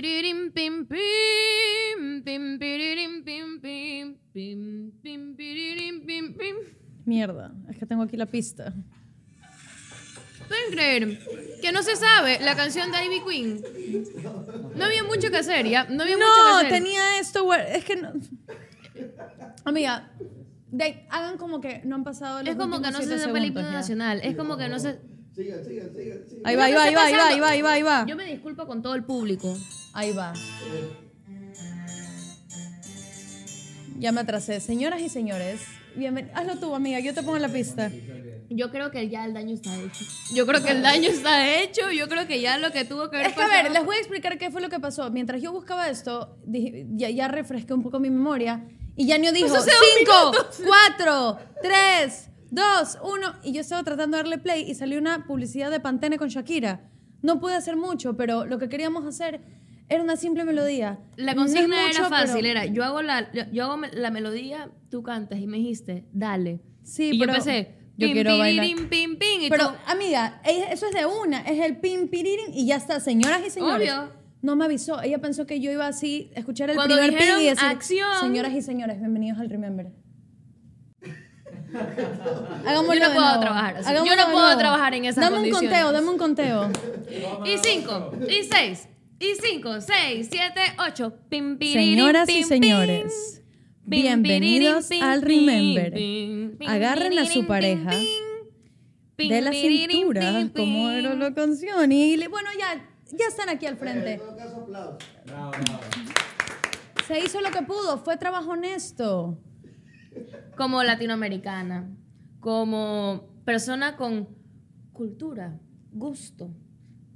piririm, pim, pim, pim, piririm, pim, pim, pim, pim, piririm, pim, pim. Mierda, es que tengo aquí la pista. ¿Pueden creer que no se sabe la canción de Ivy Queen? No había mucho que hacer, ¿ya? No había mucho que No, hacer. tenía esto, es que no. Amiga, de- hagan como que no han pasado los Es como que últimos no se siete segundos, ya. nacional. Es como que no se... Sigan, sigan, sigan, sigan. Ahí va, ahí va, ahí va, ahí va, ahí va, ahí va, ahí va. Yo me disculpo con todo el público. Ahí va. Ya me atrasé. Señoras y señores, bienvenidos. Hazlo tú, amiga, yo te pongo la pista. Yo creo que ya el daño está hecho. Yo creo que el daño está hecho. Yo creo que ya lo que tuvo que ver Es que a ver, les voy a explicar qué fue lo que pasó. Mientras yo buscaba esto, dije- ya, ya refresqué un poco mi memoria y Yanio dijo Pues hace dos 5, 4, 3, 2, 1 y yo estaba tratando de darle play y salió una publicidad de Pantene con Shakira. No pude hacer mucho, pero lo que queríamos hacer era una simple melodía. La No consigna mucho, era fácil, pero- era yo hago la yo, hago la melodía, tú cantas y me dijiste, dale. Sí, y pero yo empecé, yo pim, quiero bailar. pim, pim, y Pero, tú, amiga, ella- eso es de una. Es el pim, piririn y ya está. Señoras y señores. Obvio. No me avisó. Ella pensó que yo iba así, a escuchar el Cuando primer dijeron y decir, acción. señoras y señores, bienvenidos al Remember. Hagámoslo Yo no puedo nuevo. trabajar así. Yo no puedo nuevo. trabajar en esas Dame un condiciones. conteo, dame un conteo. y cinco, y seis, y cinco, seis, siete, ocho. Pim, piririm, Señoras y señores, pim, bienvenidos pim, al Remember. pim, pim, Agarren a su pareja pim, pim, de la cintura, pim, como era la canción. Y le- bueno, ya, ya están aquí al En frente. todo caso, aplausos. Se hizo lo que pudo, fue trabajo honesto. Como latinoamericana, como persona con cultura, gusto.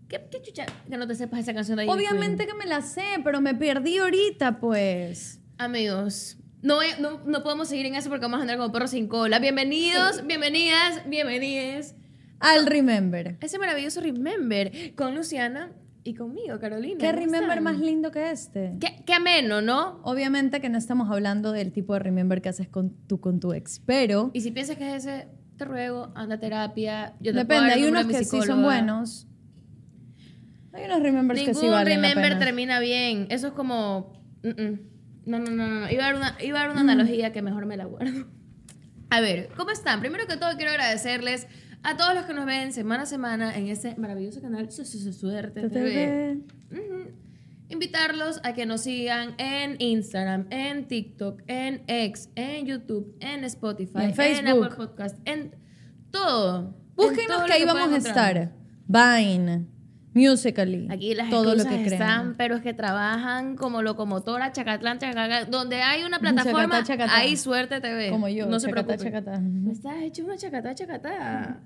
¿Qué, qué chucha que no te sepas esa canción de Ivy Obviamente que me la sé, pero me perdí ahorita, pues. Amigos, no, no, no podemos seguir en eso porque vamos a andar como perros sin cola. Bienvenidos, bienvenidas, bienvenidas Al Remember. ese maravilloso Remember con Luciana y conmigo, Carolina. ¿Qué ¿Cómo Remember están? más lindo que este? Qué, qué ameno, ¿no? Obviamente que no estamos hablando del tipo de Remember que haces con tu, con tu ex, pero Y si piensas que es ese, te ruego, anda a terapia. Yo te depende, hay unos que sí son buenos. Hay unos Remembers que Ningún sí valen la remember pena. termina bien. Eso es como. mm, mm. No, no, no, no. Iba a dar una, iba a dar una analogía que mejor me la guardo. A ver, ¿cómo están? Primero que todo, quiero agradecerles a todos los que nos ven semana a semana en este maravilloso canal Su- Su- Su- Suerte Te- te TV. Ujú. Invitarlos a que nos sigan en Instagram, en TikTok, en X, en YouTube, en Spotify, en Facebook. Apple Podcast, en todo. En Búsquenos lo que ahí vamos a estar. Vine, Musically, Aquí las todo lo que crean. están, pero es que trabajan como locomotora, chacatlán, chacatlán. Donde hay una plataforma, Chacatá, chacatá. ahí suerte te ve. Como yo, No se chacatá, preocupe. chacatá. Me estás hecho una chacatá, chacatá.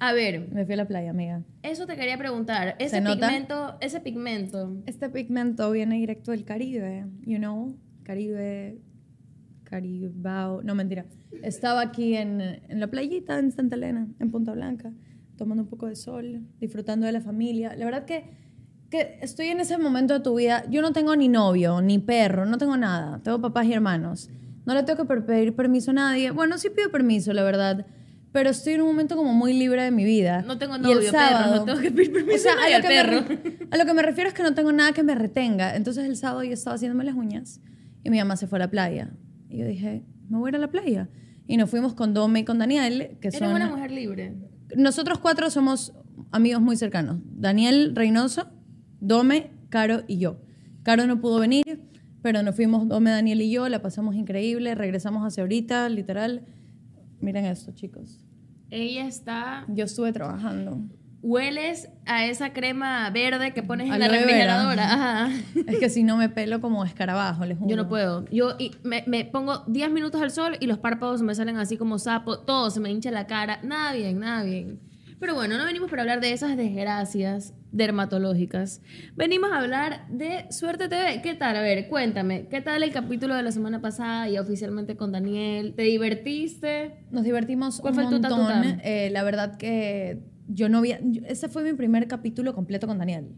A ver, Me fui a la playa, amiga. eso te quería preguntar. Ese pigmento, ese pigmento, Este pigmento viene directo del Caribe, you know, Caribe, Caribao, no mentira. Estaba aquí en, en la playita en Santa Elena, en Punta Blanca, tomando un poco de sol, disfrutando de la familia. La verdad que, que estoy en ese momento de tu vida. Yo no tengo ni novio, ni perro, no tengo nada. Tengo papás y hermanos. No le tengo que pedir permiso a nadie. Bueno, sí pido permiso, la verdad. Pero estoy en un momento como muy libre de mi vida. No tengo Y el novio, perro, sábado- no tengo que pedir permiso o sea, a lo que me perro. a lo que me refiero es que no tengo nada que me retenga. Entonces el sábado yo estaba haciéndome las uñas y mi mamá se fue a la playa. Y yo dije, me voy a ir a la playa. Y nos fuimos con Dome y con Daniel, que Eres son... una mujer libre. Nosotros cuatro somos amigos muy cercanos. Daniel Reynoso, Dome, Caro y yo. Caro no pudo venir, pero nos fuimos Dome, Daniel y yo, la pasamos increíble, regresamos hacia ahorita, literal. Miren esto, chicos. Ella está. Yo estuve trabajando. Hueles a esa crema verde que pones en la refrigeradora. Ajá. Es que si no me pelo como escarabajo, les juro. Yo no puedo. Yo y me, me pongo 10 minutos al sol y los párpados me salen así como sapo, todo se me hincha la cara. Nada bien, nada bien. Pero bueno, no venimos para hablar de esas desgracias dermatológicas. Venimos a hablar de Suerte TV. ¿Qué tal? A ver, cuéntame. ¿Qué tal el capítulo de la semana pasada y oficialmente con Daniel? ¿Te divertiste? Nos divertimos ¿Cuál un fue montón. Eh, la verdad que yo no había... ese fue mi primer capítulo completo con Daniel.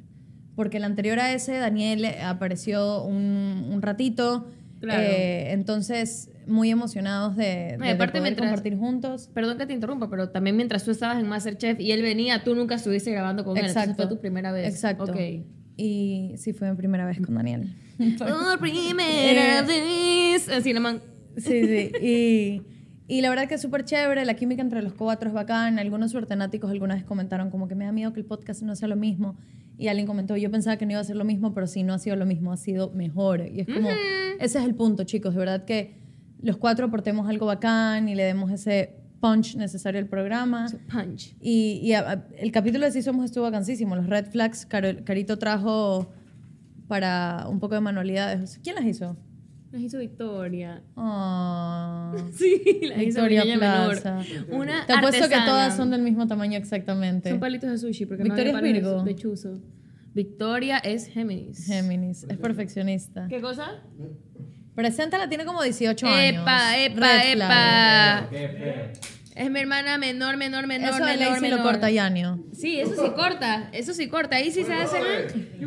Porque el anterior a ese, Daniel apareció un, un ratito. Claro. Eh, entonces, muy emocionados de, de aparte poder mientras- compartir juntos. Perdón que te interrumpa, pero también mientras tú estabas en Masterchef y él venía, tú nunca estuviste grabando con él. Entonces Exacto. fue tu primera vez. Exacto. Ok. Y sí, fue mi primera vez con Daniel. Por primera vez. Así, la man. Sí, sí. Y, y la verdad que es súper chévere. La química entre los cuatro es bacán. Algunos suertenáticos alguna vez comentaron como que me da miedo que el podcast no sea lo mismo. Y alguien comentó, yo pensaba que no iba a ser lo mismo, pero sí, no ha sido lo mismo, ha sido mejor. Y es como, ese es el punto, chicos. De verdad que los cuatro aportemos algo bacán y le demos ese punch necesario al programa. Punch. Y, y a- a- el capítulo de Sí Somos estuvo vacancísimo. Los red flags, Carito trajo para un poco de manualidades. ¿Quién las hizo? Las hizo Victoria. Ah. Sí, las hizo Victoria niña Plaza. menor. Una Te apuesto que todas son del mismo tamaño exactamente. Son palitos de sushi porque Victoria no es Virgo. de chuzo. Victoria es Géminis. Géminis, es perfeccionista. ¿Qué cosa? Preséntala, tiene como 18 años. Epa, epa, Red flag. epa. Es mi hermana menor, menor, menor, Eso menor, ley sí lo menor. corta Yanio. Sí, eso sí corta, eso sí corta. Ahí sí se hace.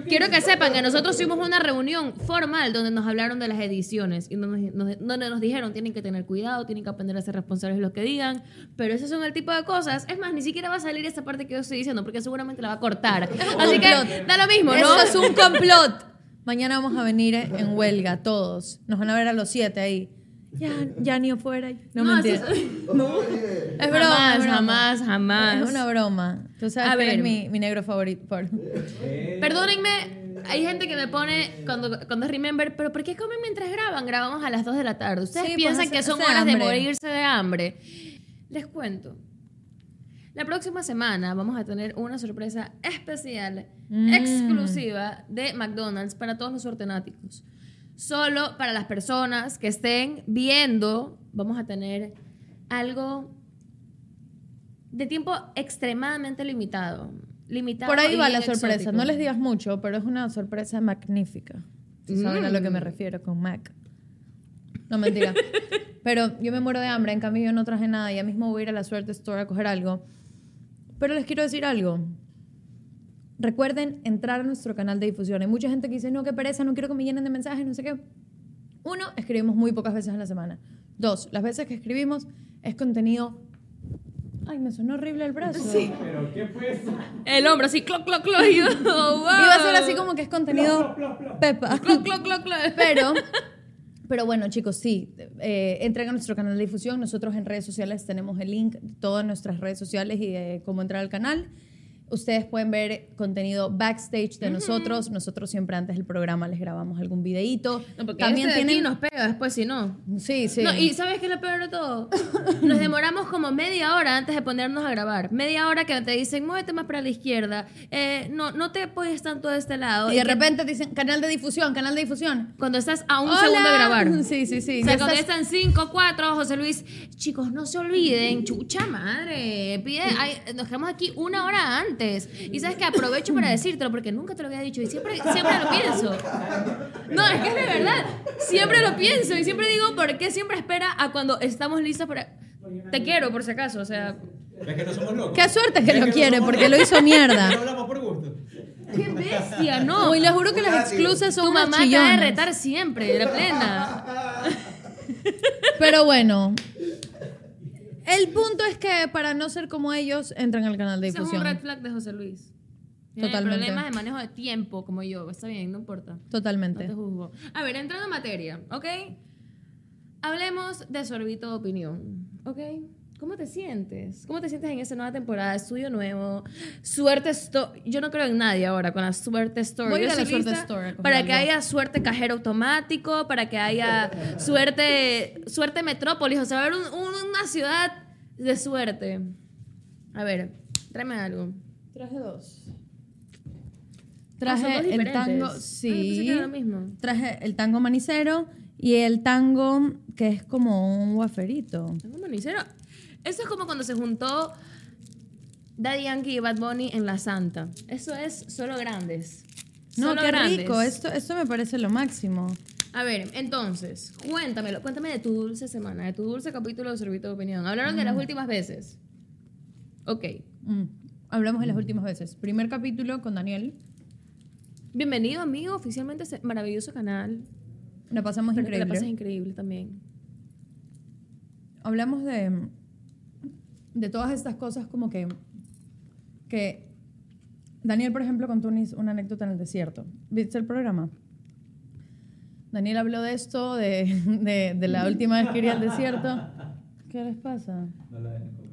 Quiero que sepan que nosotros tuvimos una reunión formal donde nos hablaron de las ediciones y donde nos, donde nos dijeron tienen que tener cuidado, tienen que aprender a ser responsables de lo que digan. Pero esos son el tipo de cosas. Es más, ni siquiera va a salir esa parte que yo estoy diciendo porque seguramente la va a cortar. Así que da lo mismo, ¿no? Eso es un complot. Mañana vamos a venir en huelga, todos. Nos van a ver a los siete ahí. Ya, Yanio fuera. No, No, mentira. eso Es broma, Jamás, es broma. jamás, jamás. Es una broma. Tú sabes A que eres ver. mi, mi negro favorito. por- Perdónenme, hay gente que me pone cuando, cuando es Remember, pero ¿por qué comen mientras graban? Grabamos a las 2 de la tarde. Ustedes Sí, pues, piensan hace- que son horas de hambre. morirse de hambre. Les cuento. La próxima semana vamos a tener una sorpresa especial, Mm. exclusiva de McDonald's para todos los ortenáticos. Solo para las personas que estén viendo, vamos a tener algo de tiempo extremadamente limitado. limitado Por ahí y va la sorpresa. No les digas mucho, pero es una sorpresa magnífica. Si saben a lo que me refiero con Mac. No, mentira. pero yo me muero de hambre, en cambio yo no traje nada. Ya mismo voy a ir a la Suerte Store a coger algo. Pero les quiero decir algo. Recuerden entrar a nuestro canal de difusión. Hay mucha gente que dice, no, qué pereza, no quiero que me llenen de mensajes, no sé qué. Uno, escribimos muy pocas veces a la semana. Dos, las veces que escribimos es contenido... Ay, me sonó horrible el brazo. Sí. ¿Pero qué fue eso? El hombro así, cloc, cloc, cloc. Y oh, wow. Iba a ser así como que es contenido Pepa. Cloc, cloc, cloc, cloc. Pero, pero bueno, chicos, sí. Eh, entren a nuestro canal de difusión. Nosotros en redes sociales tenemos el link de todas nuestras redes sociales y de cómo entrar al canal. Ustedes pueden ver contenido backstage de nosotros. Nosotros siempre antes del programa les grabamos algún videíto. No, porque También este de aquí tienen... nos pega después si no. Sí, sí. No, y ¿sabes qué es lo peor de todo? Nos demoramos como media hora antes de ponernos a grabar. Media hora que te dicen, muévete más para la izquierda. Eh, no, no te apoyes tanto de este lado. Y de que repente dicen, canal de difusión, canal de difusión. Cuando estás a un Hola. segundo de grabar. Sí, sí, sí. O sea, cuando estás- están 5, 4, José Luis, chicos, no se olviden, chucha madre, pide, nos quedamos aquí una hora antes. Y sabes que aprovecho para decírtelo porque nunca te lo había dicho y siempre, siempre lo pienso. No, es que es de verdad, siempre lo pienso y siempre digo, ¿por qué siempre espera a cuando estamos listos para... Te quiero, por si acaso, o sea... Es que no somos locos. Qué suerte que Es lo quiere, porque locos. lo hizo mierda. No hablamos por gusto. ¡Qué bestia, no! Uy, les juro que las exclusas son tu mamá te va a chillonas. retar siempre, de la plena. Pero bueno. El punto es que para no ser como ellos, entran al canal de Ese es un difusión. red flag de José Luis. Tiene Totalmente. problemas de manejo de tiempo, como yo. Está bien, no importa. No Totalmente. te juzgo. A ver, entrando en materia, ¿ok? Hablemos de sorbito de opinión, ¿ok? ¿Cómo te sientes? ¿Cómo te sientes en esta nueva temporada? Estudio nuevo, suerte store. Yo no creo en nadie ahora con la suerte store. Voy a ir Yo a la suerte store Para que haya suerte cajero automático, para que haya suerte, suerte metrópolis. O sea, va a haber un- un- una ciudad de suerte. A ver, tráeme algo. Traje dos. Ah, son Traje dos el tango, Ah, sí. que era lo mismo. Traje el tango manicero y el tango que es como un waferito. Tengo manicero. Eso es como cuando se juntó Daddy Yankee y Bad Bunny en La Santa. Eso es solo grandes. No, Solo qué grandes. rico. Esto, esto me parece lo máximo. A ver, entonces, cuéntamelo. Cuéntame de tu dulce semana, de tu dulce capítulo de Sorbito de Opinión. Hablaron de las últimas veces. Ok. Mm. Hablamos de las últimas veces. Primer capítulo con Daniel. Bienvenido, amigo, oficialmente a este maravilloso canal. La pasamos que la increíble. pases increíble también. hablamos de, de todas estas cosas como que, que Daniel, por ejemplo, contó una, una anécdota en el desierto. ¿Viste el programa? Daniel habló de esto, de, de, de la última vez que iría al desierto. ¿Qué les pasa? No la dejen comer.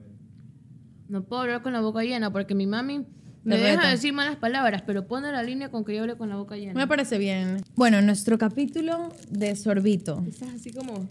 No puedo hablar con la boca llena porque mi mami me deja decir malas palabras, pero pone la línea con que yo hable con la boca llena. Me parece bien. Bueno, nuestro capítulo de Sorbito. Estás así como...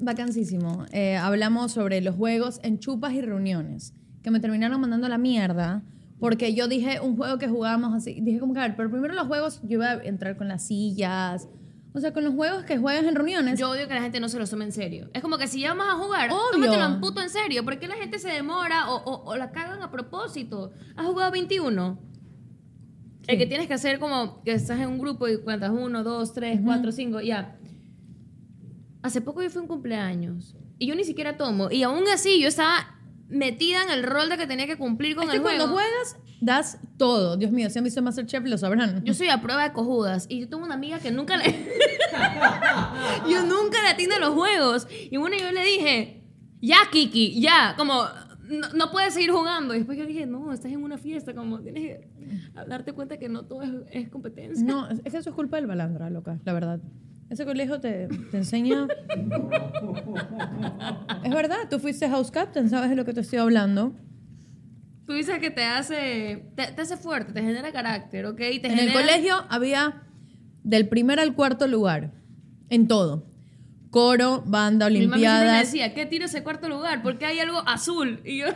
Vacancísimo. Eh, hablamos sobre los juegos en chupas y reuniones, que me terminaron mandando a la mierda, porque yo dije un juego que jugábamos así. Dije como que, a ver, pero primero los juegos, yo iba a entrar con las sillas, o sea, con los juegos que juegas en reuniones. Yo odio que la gente no se los tome en serio. Es como que si ya vamos a jugar, Obvio. tómatelo en puto en serio. ¿Por qué la gente se demora o, o- o la cagan a propósito? ¿Has jugado 21? El que tienes que hacer como que estás en un grupo y cuentas uno, dos, tres, cuatro, cinco, ya. Hace poco yo fui a un cumpleaños y yo ni siquiera tomo. Y aún así yo estaba metida en el rol de que tenía que cumplir con es que el cuando juego. juegas, das todo. Dios mío, si han visto Masterchef lo sabrán. Yo soy a prueba de cojudas y yo tengo una amiga que nunca le... yo nunca le atiendo los juegos. Y bueno, yo le dije, ya, Kiki, ya, como, no, no puedes seguir jugando. Y después yo dije, no, estás en una fiesta, como tienes que darte cuenta que no todo es, es competencia. No, es que eso es culpa del balandra, loca, la verdad. Ese colegio te, te enseña... es verdad, tú fuiste house captain, sabes de lo que te estoy hablando. Tú dices que te hace, te, te hace fuerte, te genera carácter, ¿ok? Te en el colegio había del primer al cuarto lugar, en todo. Coro, banda, Mi mami siempre me olimpiadas. decía, ¿qué tiro ese cuarto lugar? Porque hay algo azul. Y yo,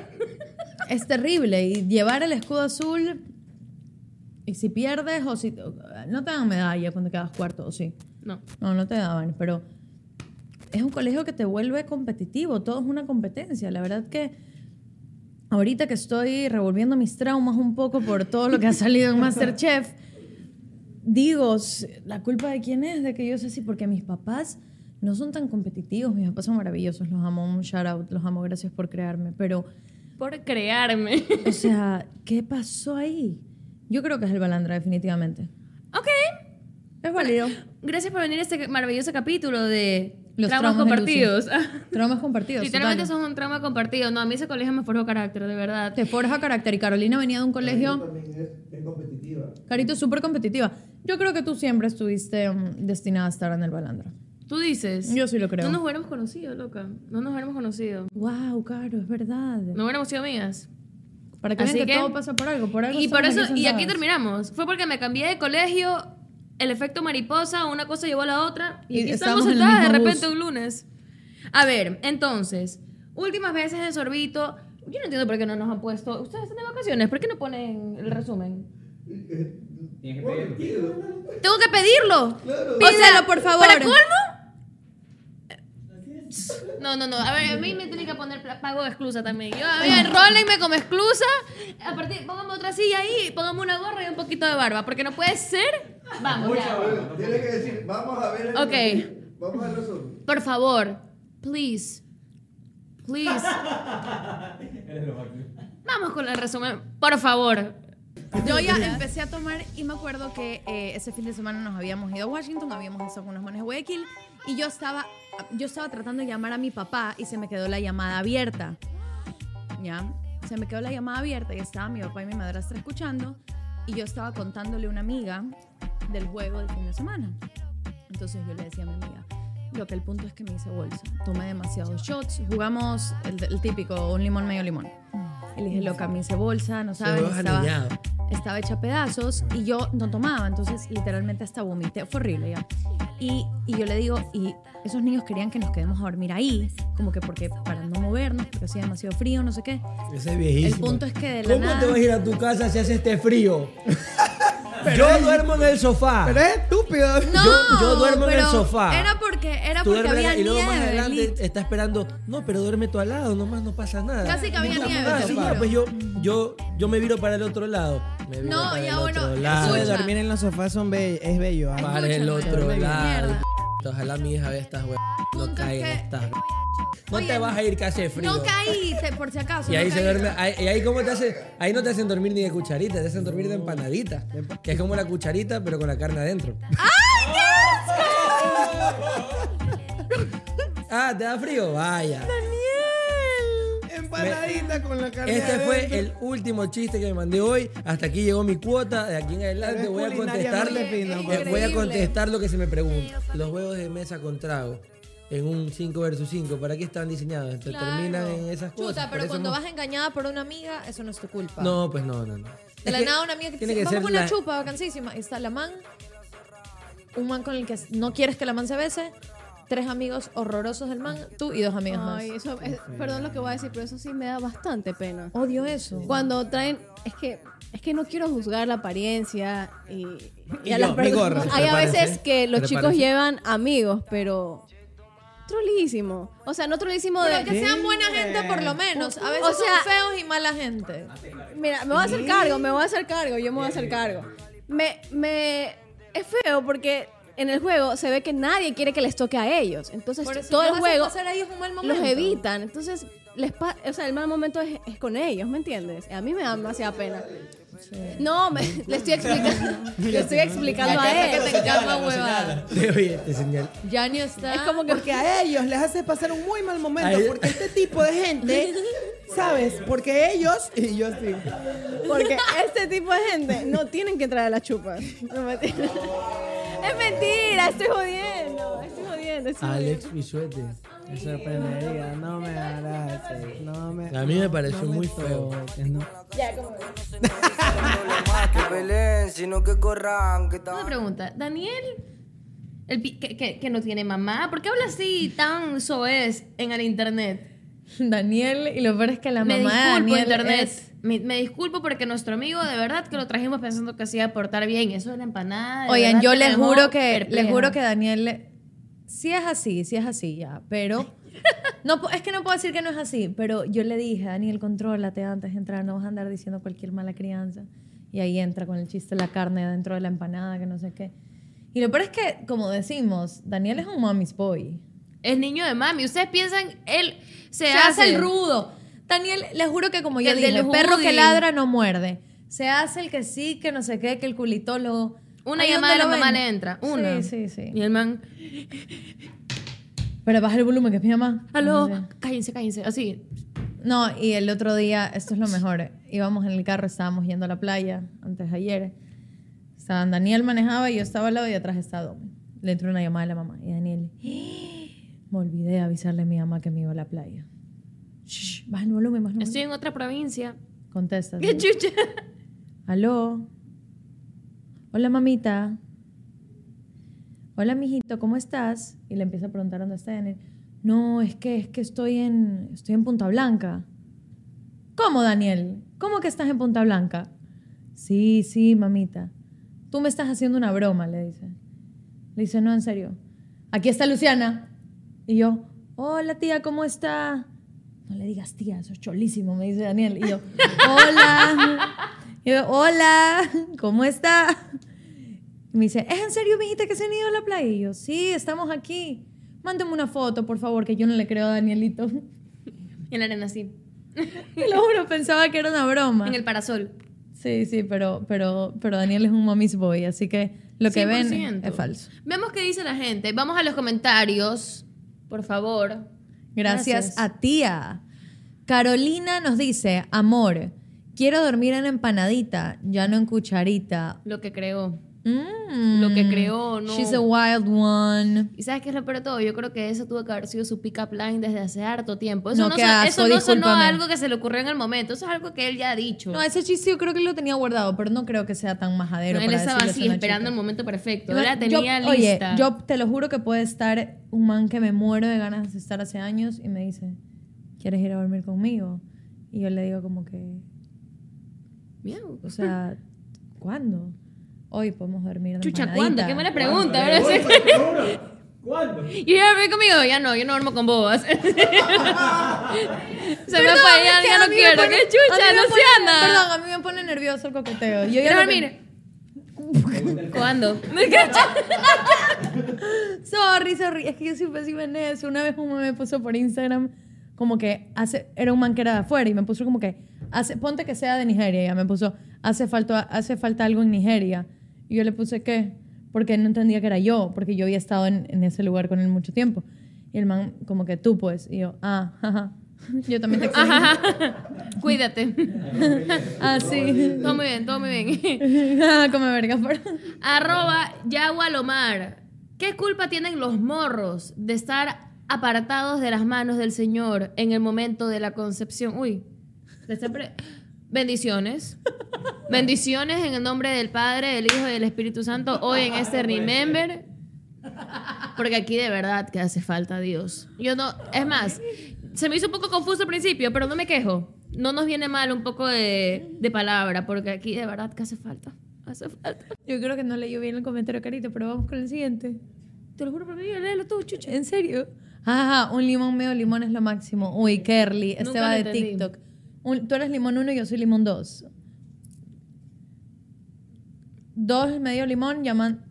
Es terrible. Y llevar el escudo azul, y si pierdes o si... No te dan medalla cuando quedas cuarto, ¿o sí? No. No, no te daban, pero es un colegio que te vuelve competitivo, todo es una competencia. La verdad que ahorita que estoy revolviendo mis traumas un poco por todo lo que ha salido en Masterchef, digo, ¿la culpa de quién es? De que yo sé así, porque mis papás no son tan competitivos, mis papás son maravillosos, los amo, un shout out, los amo, gracias por crearme, pero, Por crearme. o sea, ¿qué pasó ahí? Yo creo que es el balandra, definitivamente. Es válido. Gracias por venir a este maravilloso capítulo de Los traumas traumas compartidos. Traumas compartidos. Literalmente son un trauma compartido. No, a mí ese colegio me forjó carácter, de verdad. Te forja carácter. Y Carolina venía de un colegio, También es, es competitiva. Carito, súper competitiva. Yo creo que tú siempre estuviste mm, destinada a estar en el balandra. Tú dices. Yo sí lo creo. No nos hubiéramos conocido, loca. No nos hubiéramos conocido. Wow, Caro, es verdad. No hubiéramos sido amigas. Para que Así que, que- todo pasa por algo. Por algo Y por eso, y aquí terminamos. Fue porque me cambié de colegio, el efecto mariposa, una cosa llevó a la otra, y, Y estamos sentadas de repente bus. un lunes. A ver, entonces, últimas veces en Sorbito. Yo no entiendo por qué no nos han puesto. Ustedes están de vacaciones, ¿por qué no ponen el resumen? Tienes que pedirlo. Tengo que pedirlo. Claro. Pídelo, por favor. ¿Para colmo? No, no, no. A ver, a mí me tiene que poner pago de exclusa también. Yo, a mí, enrólenme como exclusa. A partir, póngame otra silla ahí, póngame una gorra y un poquito de barba. Porque no puede ser. Vamos, ya. Que decir, vamos a ver el Ok. resumen. Vamos al resumen. Por favor, please. Please. Vamos con el resumen. Por favor. Yo ya empecé a tomar y me acuerdo que eh, ese fin de semana nos habíamos ido a Washington, habíamos estado con unas manes de Guayaquil y yo estaba, yo estaba tratando de llamar a mi papá y se me quedó la llamada abierta. ¿Ya? Se me quedó la llamada abierta y estaba mi papá y mi madrastra escuchando y yo estaba contándole a una amiga del juego del fin de semana. Entonces yo le decía a mi amiga, lo que el punto es que me hice bolsa, tomé demasiados shots, jugamos el, el típico, un limón, medio limón. Y le dije, loca, me hice bolsa, no sabes, estaba, estaba hecha a pedazos y yo no tomaba, entonces literalmente hasta vomité, fue horrible ya. Y, y yo le digo, y esos niños querían que nos quedemos a dormir ahí, como que porque para no movernos, porque hacía demasiado frío, no sé qué. Ese es viejísimo. El punto es que de la ¿Cómo nada- te vas a ir a tu casa si hace este frío? yo duermo en el sofá. Pero es estúpido. No, Yo- yo duermo en el pero sofá. Era porque, era Tú porque duermes había y luego más nieve, adelante está esperando. No, pero duerme tú al lado, nomás no pasa nada. Casi que había Ya, nieve, ah, sí, pues yo, yo, yo me viro para el otro lado. Me viro No, para ya, el bueno, otro eso lado. Dormir en los sofás son be- es bello. Para el otro Mierda. lado. Ojalá mi hija vea estas weas. No caigan que- estas weas. No Oye, te vas a ir que hace frío. No caí, te- por si acaso. Y no ahí se duerme, ahí, y ahí cómo te hace, ahí no te hacen dormir ni de cucharita, te hacen dormir de empanadita, que es como la cucharita pero con la carne adentro. Ah, ¿te da frío? Vaya. Daniel. empanadita con la carne Este fue el último chiste que me mandé hoy. Hasta aquí llegó mi cuota. De aquí en adelante voy a contestar. eh, voy a contestar lo que se me pregunta. Los juegos de mesa con trago en un 5 versus 5, ¿para qué están diseñados? Terminan en esas cosas. Chuta, pero cuando vas engañada por una amiga, eso no es tu culpa. No, pues no, no, no. De la nada una amiga que te tiene dice, vamos una chupa vacancísima. Está la man, un man con el que no quieres que la man se bese, tres amigos horrorosos del man, tú y dos amigas Ay, más. eso, es- perdón lo que voy a decir, pero eso sí me da bastante pena. Odio eso. Cuando traen, es que es que no quiero juzgar la apariencia y, y Y a yo, las personas. gorra. Hay a veces que los chicos llevan amigos, pero trolísimo. O sea, no trolísimo de Pero que sean buena gente por lo menos. A veces O sea- son feos y mala gente. Mira, me voy a hacer cargo, me voy a hacer cargo, yo me voy a hacer cargo. Me, me, es feo porque en el juego se ve que nadie quiere que les toque a ellos. Entonces, todo ¿qué el juego pasar a ellos un mal los evitan. Entonces, les pa- o sea, el mal momento es, es con ellos, ¿me entiendes? A mí me da demasiada pena. No, me- le estoy explicando, le estoy explicando a él. Que te encanta huevada. Ya ni está. Es como que Porque a ellos les hace pasar un muy mal momento. Porque este tipo de gente, ¿sabes? Porque ellos. Y yo sí. Porque este tipo de gente no tienen que entrar a las chupas. No, mentira. Es mentira, estoy jodiendo. Estoy jodiendo. Estoy Alex Bisuete. Me sorprendería. No me harás. No me. A mí me pareció no me muy feo. no. que peleen, sino que corran, que Una pregunta, Daniel, el pi- que, que- que no tiene mamá, ¿por qué habla así tan soez en el internet? Daniel, y lo peor es que la me mamá de disculpo, Daniel internet. es- Me, me disculpo porque nuestro amigo de verdad que lo trajimos pensando que se iba a portar bien. Eso de la empanada. Oigan, yo les juro que les perpleja. juro que Daniel le- sí es así, sí es así ya, pero no es que no puedo decir que no es así, pero yo le dije, Daniel, contrólate antes de entrar, no vas a andar diciendo cualquier mala crianza. Y ahí entra con el chiste de la carne dentro de la empanada, que no sé qué. Y lo peor es que, como decimos, Daniel es un mommy's boy. Es niño de mami. Ustedes piensan, él se, Se hace el rudo. Daniel, les juro que como yo el dije, del perro que ladra no muerde. Se hace el que sí, que no sé qué, que el culitólogo. Una llamada de la mamá le entra. Una. Sí, sí, sí. Y el man, Pero baja el volumen, que es mi mamá. aló, No sé. cállense, cállense. Así. No, y el otro día, esto es lo mejor. Íbamos en el carro, estábamos yendo a la playa, antes de ayer. Estaban Daniel manejaba y yo estaba al lado y atrás estaba Domi. Le entró una llamada de la mamá. Y Daniel, "¡Ah! me olvidé de avisarle a mi mamá que me iba a la playa. Shh, baja el volumen, baja el volumen. Estoy en otra provincia. Contesta. ¿Qué chucha? Aló. Hola, mamita. Hola, mijito, ¿cómo estás? Y le empieza a preguntar dónde está Daniel. No, es que es que estoy en estoy en Punta Blanca. ¿Cómo, Daniel? ¿Cómo que estás en Punta Blanca? Sí, sí, mamita. Tú me estás haciendo una broma, le dice. Le dice, no, en serio. Aquí está Luciana. Y yo, hola tía, ¿cómo está? No le digas tía, eso es cholísimo, me dice Daniel. Y yo, hola. Y yo, hola, ¿cómo está? Y me dice, ¿es en serio, mijita, que se han ido a la playa? Y yo, sí, estamos aquí. Mándeme una foto, por favor, que yo no le creo a Danielito. En la arena, sí. Te lo juro, pensaba que era una broma. En el parasol. Sí, sí, pero, pero, pero Daniel es un mommy's boy, así que lo que ven 100%. es falso. Vemos qué dice la gente. Vamos a los comentarios, por favor. Gracias, Gracias. a tía. Carolina nos dice, amor, quiero dormir en empanadita, ya no en cucharita. Lo que creó. Mm. Lo que creó, ¿no? She's a wild one. ¿Y sabes qué es lo peor de todo? Yo creo que eso tuvo que haber sido su pick-up line desde hace harto tiempo. Eso No, no, qué son- asco, eso no sonó algo que se le ocurrió en el momento. Eso es algo que él ya ha dicho. No, ese chiste yo creo que lo tenía guardado, pero no creo que sea tan majadero. No, él para estaba así, esperando chica. el momento perfecto. Yo- la tenía yo- Oye, lista. yo te lo juro que puede estar un man que me muero de ganas de estar hace años y me dice, ¿quieres ir a dormir conmigo? Y yo le digo como que, Miau. o sea, ¿cuándo? Hoy podemos dormir de Chucha, empanadita. ¿cuándo? Qué buena pregunta. ¿verdad? ¿Cuándo? ¿Y iba a dormir conmigo? Ya no, yo no duermo con bobas. Se me fue, Perdón, ya, ya no quiero. pone- ¡Qué chucha, me pone- Luciana! Perdón, a mí me pone nervioso el coqueteo. Yo ya ¿Quieres lo- dormir? ¿Cuándo? Sorry, sorry. Es que yo siempre así en eso. Una vez un me puso por Instagram como que hace, era un man que era de afuera y me puso como que, hace, ponte que sea de Nigeria. Ya me puso, hace falta, hace falta algo en Nigeria. Y yo le puse, ¿qué? Porque no entendía que era yo, porque yo había estado en, en ese lugar con él mucho tiempo. Y el man como que tú pues. Y yo, ah, jaja. Yo también te extraño. Cuídate. ah, sí. Todo muy bien, todo muy bien. Ah, Come verga, por... Arroba Yagualomar. ¿Qué culpa tienen los morros de estar apartados de las manos del Señor en el momento de la concepción? Uy, le está pre- bendiciones. Bendiciones en el nombre del Padre, del Hijo y del Espíritu Santo hoy en este Remember. Porque aquí de verdad que hace falta Dios. Yo no, es más, se me hizo un poco confuso al principio, pero no me quejo. No nos viene mal un poco de, de palabra, porque aquí de verdad que hace falta. Hace falta. Yo creo que no leyó bien el comentario, Carito, pero vamos con el siguiente. Te lo juro por vida, léelo tú, chucha. ¿En serio? Ajá, un limón medio limón es lo máximo. Uy, Kerly, este Nunca va de entendí. TikTok. Un- tú eres limón 1 y yo soy limón 2. Dos medio limón llaman...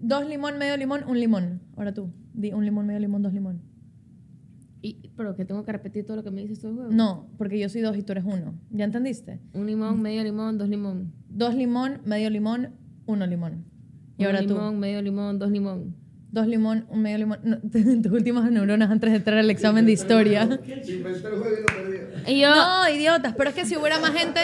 Dos limón, medio limón, un limón. Ahora tú. Di un limón, medio limón, dos limón. Y, pero que tengo que repetir todo lo que me dices juego. No, porque yo soy dos y tú eres uno. ¿Ya entendiste? Un limón, medio limón, dos limón. Dos limón, medio limón, uno limón. Y Un ahora tú. limón, medio limón, dos limón. Dos limón, un medio limón. No, tus últimas neuronas antes de entrar al examen de historia. Y yo, No, idiotas, pero es que si hubiera más gente,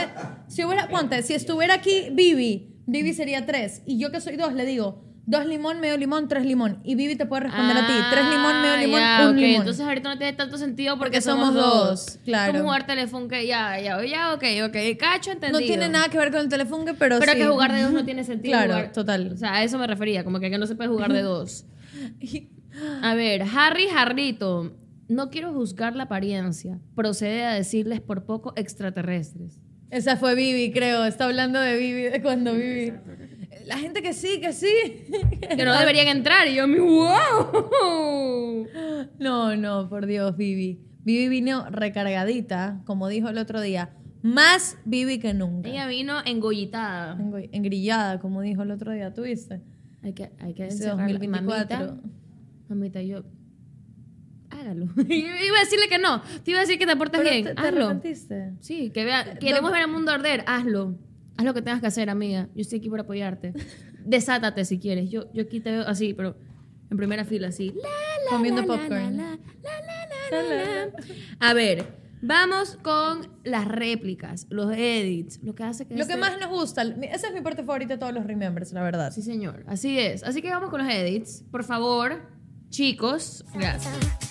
si hubiera, ponte, si estuviera aquí Vivi, Vivi sería tres, y yo que soy dos, le digo, dos limón, medio limón, tres limón, y Vivi te puede responder a ti, tres limón, medio Ah, limón, ya, un ok. limón. Entonces ahorita no tiene tanto sentido porque, Porque somos dos, claro. Como jugar teléfono que ya, ya, ya, ok, ok. Cacho, entendido. no tiene nada que ver con el teléfono, pero, Pero sí. que jugar de dos no tiene sentido. Claro, jugar- total. O sea, a eso me refería, como que, que no se puede jugar de dos. A ver, Harry Harrito. No quiero juzgar la apariencia. Procede a decirles por poco extraterrestres. Esa fue Vivi, creo, está hablando de Vivi, de cuando Vivi. La gente que sí, que sí. Que no deberían entrar. Y yo, mi wow. No, no, por Dios, Vivi. Vivi vino recargadita, como dijo el otro día, más Vivi que nunca. Ella vino engollitada. Engo- Engrillada, como dijo el otro día, ¿tú viste? Hay que, hay que Ese encerrarla. 2024. Mamita, mamita, yo... Hágalo. Iba a decirle que no. Te iba a decir que te Pero bien. te, te hazlo. arrepentiste. Sí, que vea. Queremos ver el mundo arder. Hazlo. Haz lo que tengas que hacer, amiga. Yo estoy aquí para apoyarte. Desátate si quieres. Yo, yo aquí te veo así, pero en primera fila, así. La, la, Comiendo la, la, popcorn. la, la, la, la, la, la. A ver, vamos con las réplicas, los edits, lo que hace que Lo que este- más nos gusta, esa es mi parte favorita de todos los Remembers, la verdad. Sí, señor. Así es. Así que vamos con los edits. Por favor, chicos. Gracias.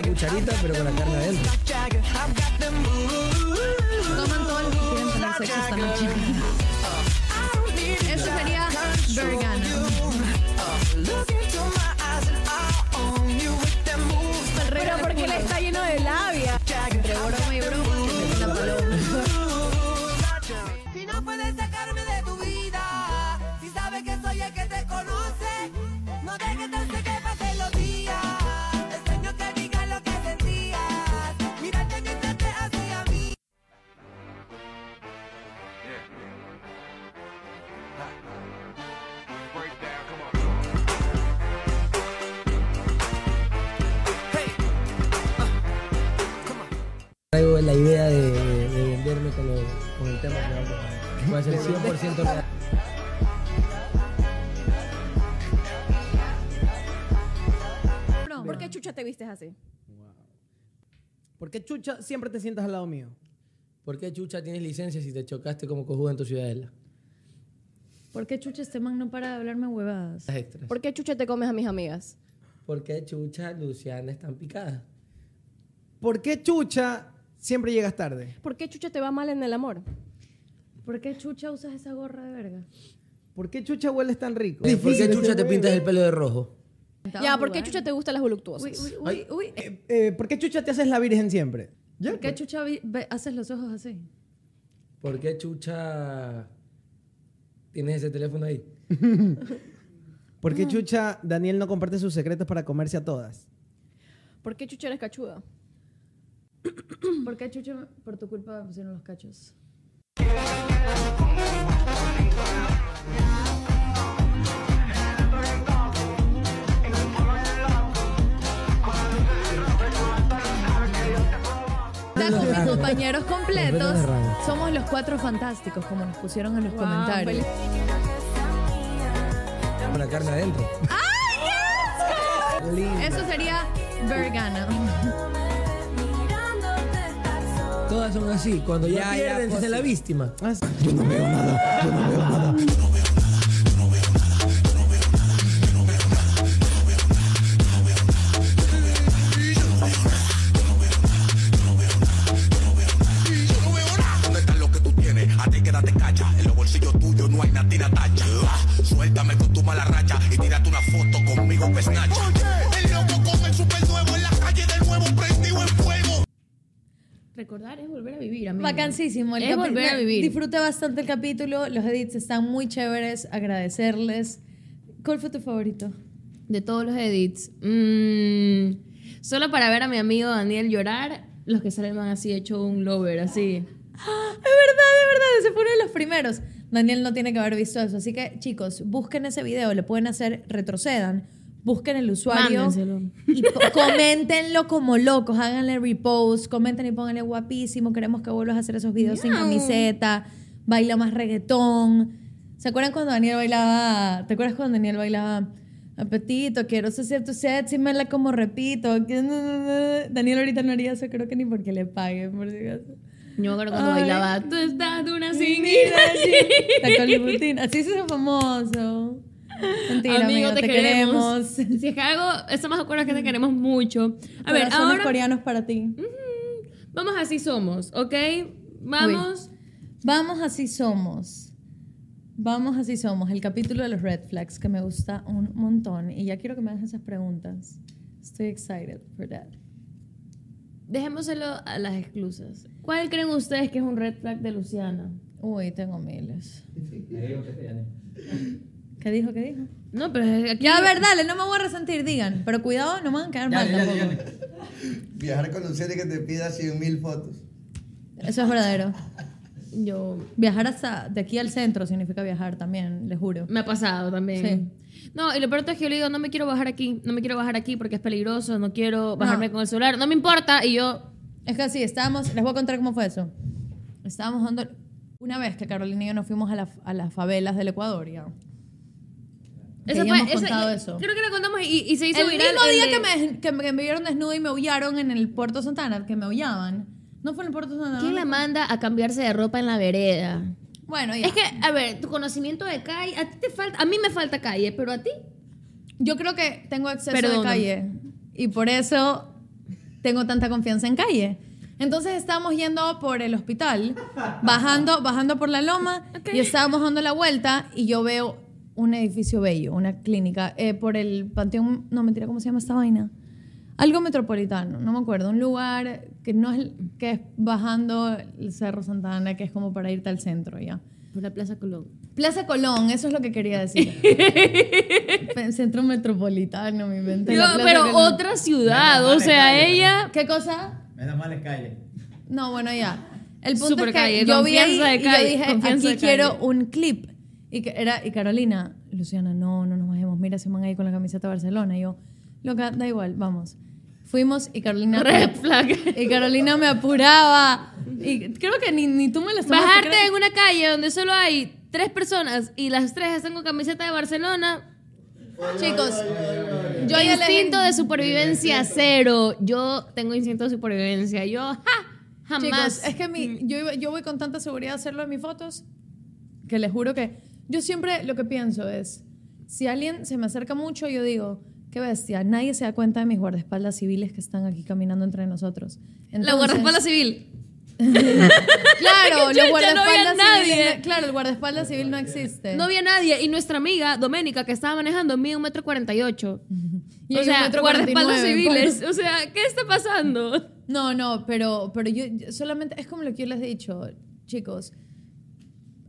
La cucharita, pero con la carne adentro. Toman todos los que quieren tener sexo esta noche. Eso sería Vergana. Pero porque él está lleno de labia. La idea de, de- de venderme con, lo- con el tema que vamos a- que va a ser 100% real. ¿Por qué chucha te vistes así? ¿Por qué chucha siempre te sientas al lado mío? ¿Por qué chucha tienes licencia si te chocaste como cojudo en tu ciudadela? ¿Por qué chucha este man no para de hablarme huevadas? Las extras. ¿Por qué chucha te comes a mis amigas? ¿Por qué chucha Luciana están picadas? ¿Por qué chucha siempre llegas tarde? ¿Por qué chucha te va mal en el amor? ¿Por qué chucha usas esa gorra de verga? ¿Por qué chucha hueles tan rico? ¿Por qué chucha te pintas el pelo de rojo? Ya, ¿por qué chucha te gustan las voluptuosas? Uy, uy, uy, uy. Eh, eh, ¿Por qué chucha te haces la virgen siempre? ¿Ya? ¿Por qué chucha haces los ojos así? ¿Por qué chucha tienes ese teléfono ahí? ¿Por qué chucha Daniel no comparte sus secretos para comerse a todas? ¿Por qué chucha eres cachuda? ¿Por qué, Chucho, por tu culpa me pusieron los cachos? Los mis compañeros completos somos los cuatro fantásticos, como nos pusieron en los comentarios. Con la carne adentro. ¡Ay, yes! Eso sería vergano. Son así. Cuando ya, Ya, pierden, se pues, hace la sí. víctima. Yo no veo nada, yo no veo nada. ¿Dónde Vacancísimo. El Es volver a vivir. Disfruté bastante el capítulo. Los edits están muy chéveres. Agradecerles. ¿Cuál fue tu favorito? De todos los edits. mm, solo para ver a mi amigo Daniel llorar, los que salen así hecho un lover, así. Es verdad, es verdad. Ese fue uno de los primeros. Daniel no tiene que haber visto eso. Así que, chicos, busquen ese video. Le pueden hacer, retrocedan. Busquen el usuario. Mándenselo. Y coméntenlo como locos. Háganle repost. Comenten y pónganle guapísimo. Queremos que vuelvas a hacer esos videos sin camiseta. Baila más reggaetón. ¿Se acuerdan cuando Daniel bailaba? ¿Te acuerdas cuando Daniel bailaba? Apetito, quiero ser tu sexy, me la como repito. Daniel ahorita no haría eso, creo que ni porque le paguen, por acaso. Yo me acuerdo cuando Ay. bailaba, tú estás de una sin. Así se hizo famoso. Mentira, amigo, te, queremos. Si es que algo, estamos de acuerdo que te queremos mucho. A ver, ahora coreanos para ti. vamos así somos, ¿ok? Vamos. Vamos así somos. Vamos así somos. El capítulo de los red flags que me gusta un montón. Y ya quiero que me hagas esas preguntas. Estoy excited for that. Dejémoselo a las exclusas. ¿Cuál creen ustedes que es un red flag de Luciana? Uy, tengo miles. ¿Qué dijo? ¿Qué dijo? No, pero es aquí. Ya, a ver, dale, no me voy a resentir, digan. Pero cuidado, no me van a quedar mal tampoco. Viajar con Luciana y que te pida 100 mil fotos. Eso es verdadero. Yo. Viajar hasta de aquí al centro significa viajar también, les juro. Me ha pasado también. No, y lo peor es que yo le digo, no me quiero bajar aquí, no me quiero bajar aquí porque es peligroso, no quiero bajarme No. con el celular, no me importa. Y yo, Es que así, estábamos, les voy a contar cómo fue eso. Estábamos dando, una vez que Carolina y yo nos fuimos a, la- a las favelas del Ecuador, ya. Ya fue- contado eso. Creo que la contamos y, y se hizo El viral. mismo el día de- que, me, que, me, me vieron desnudo y me aullaron en el Puerto Santana, que me aullaban. ¿No fue en el Puerto Santana? ¿Quién la manda a cambiarse de ropa en la vereda? Bueno, ya. Es que, a ver, tu conocimiento de calle, a ti te falta, a mí me falta calle, pero a ti. Yo creo que tengo exceso Perdóname. de calle y por eso tengo tanta confianza en calle. Entonces estábamos yendo por el hospital, bajando, bajando por la loma y estábamos dando la vuelta y yo veo un edificio bello, una clínica, eh, por el Panteón, no mentira, ¿cómo se llama esta vaina? Algo metropolitano, no me acuerdo, un lugar que no es, que es bajando el Cerro Santana, que es como para irte al centro ya. Por la Plaza Colón. Plaza Colón, eso es lo que quería decir. Centro metropolitano, mi mente. Yo, la Plaza pero Colón. otra ciudad, o sea, ella... ¿Qué cosa? Menos mal es calle. No, bueno, ya. El punto Super es que calle, yo vi ahí de y yo calle, dije, aquí quiero calle. un clip. Y, era, y Carolina, Luciana, no, no nos bajemos. Mira, se van ahí con la camiseta de Barcelona. Y yo, loca, da igual, vamos. Fuimos y Carolina... Red flag. Y Carolina me apuraba. Y creo que ni, ni tú me las tomaste. Bajarte creo- en una calle donde solo hay tres personas y las tres están con camiseta de Barcelona. Chicos, yo instinto de supervivencia cero. Yo tengo instinto de supervivencia. Yo, ja, jamás. Chicos, es que mi, yo, yo voy con tanta seguridad a hacerlo en mis fotos que les juro que yo siempre lo que pienso es, si alguien se me acerca mucho, yo digo, qué bestia, nadie se da cuenta de mis guardaespaldas civiles que están aquí caminando entre nosotros. la guardaespaldas civil. Claro, los no guardaespaldas nadie. civiles- claro, el guardaespaldas civil no existe. No había nadie. Y nuestra amiga, Doménica, que estaba manejando, mide un metro cuarenta y ocho. Y O sea, guardaespaldas 49, civiles. O sea, ¿qué está pasando? No, no, pero, pero yo yo solamente, es como lo que yo les he dicho, chicos,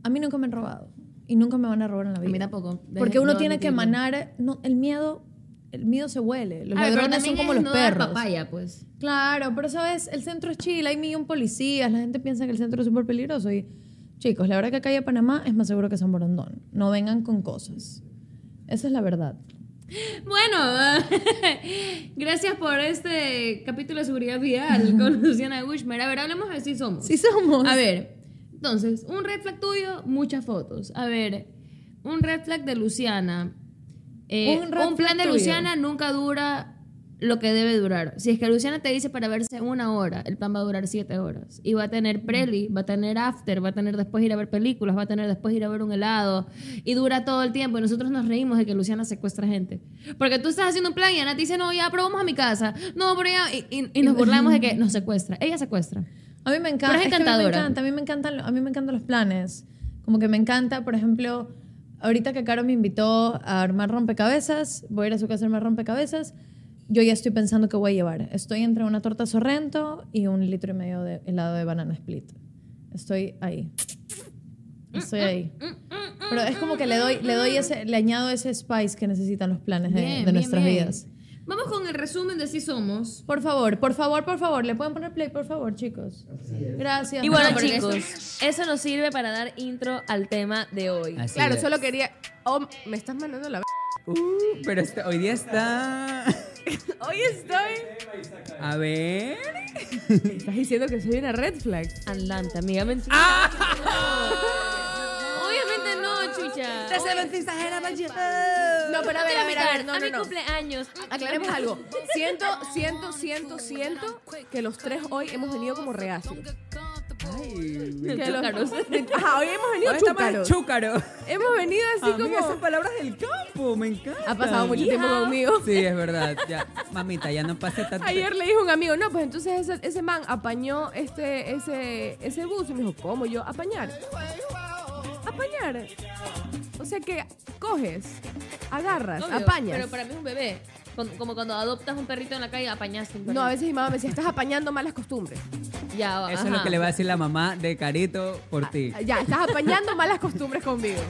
a mí nunca me han robado y nunca me van a robar en la vida. mí tampoco. Deje- Porque uno debo tiene que emanar, no, el miedo, el miedo se huele, los A ver, pero ladrones son como los no perros. papaya, pues. Claro, pero sabes, el centro es Chile, hay millón policías, la gente piensa que el centro es súper peligroso y chicos, la verdad que acá en Panamá es más seguro que San Borondón. No vengan con cosas. Esa es la verdad. Bueno, gracias por este capítulo de seguridad vial con Luciana Gushmer. A ver, hablemos de si somos. Sí somos. A ver, entonces, un red flag tuyo, muchas fotos. A ver, un red flag de Luciana. Eh, Un un, plan de tuyo. Luciana nunca dura lo que debe durar. Si es que Luciana te dice para verse una hora, el plan va a durar siete horas. Y va a tener preli, va a tener after, va a tener después ir a ver películas, va a tener después ir a ver un helado. Y dura todo el tiempo. Y nosotros nos reímos de que Luciana secuestra gente. Porque tú estás haciendo un plan y Ana te dice, no, ya, pero vamos a mi casa. No, pero ya. Y, y- y nos burlamos de que nos secuestra. Ella secuestra. A mí me encanta. Pero es que a mí me encanta, a mí me encantan, a mí me encantan los planes. Como que me encanta, por ejemplo, ahorita que Caro me invitó a armar rompecabezas, voy a ir a su casa a armar rompecabezas. Yo ya estoy pensando qué voy a llevar. Estoy entre una torta sorrento y un litro y medio de helado de banana split. Estoy ahí. Estoy ahí. Pero es como que le doy, le doy ese, le añado ese spice que necesitan los planes de, Bien, de bien, nuestras bien. vidas. Vamos con el resumen de si somos. Por favor, por favor, por favor, le pueden poner play, por favor, chicos. Gracias. Y bueno, No, chicos, eso nos sirve para dar intro al tema de hoy. Así Claro, es. solo quería. Oh, me estás mandando la. Uh, pero este- hoy día está. Hoy estoy. A ver. Estás diciendo que soy una red flag. Andante, amiga, mentira. Obviamente no, chucha. No, pero a ver, a ver, a ver. No, a no, mi no. cumpleaños. Aclaremos algo. Siento, siento, siento, siento que los tres hoy hemos venido como reacios. Ay, Que los- Ajá, hoy hemos venido estamos chúcaros. chúcaro. Hemos venido así Amiga, esas como. palabras del campo, me encanta. Ha pasado mucho tiempo conmigo. Sí, es verdad. Ya, mamita, ya no pase tanto. Ayer le dijo un amigo, no, pues entonces ese, ese man apañó este, ese, ese bus y me dijo, ¿cómo yo? Apañar. Apañar. O sea que coges, agarras, Obvio, apañas. Pero para mí es un bebé. Con- Como cuando adoptas un perrito en la calle, apañaste un perrito. No, a veces mi mamá me decía, estás apañando malas costumbres. Ya, Eso ajá. es lo que le va a decir la mamá de Carito por ti. Ya, estás apañando malas costumbres conmigo.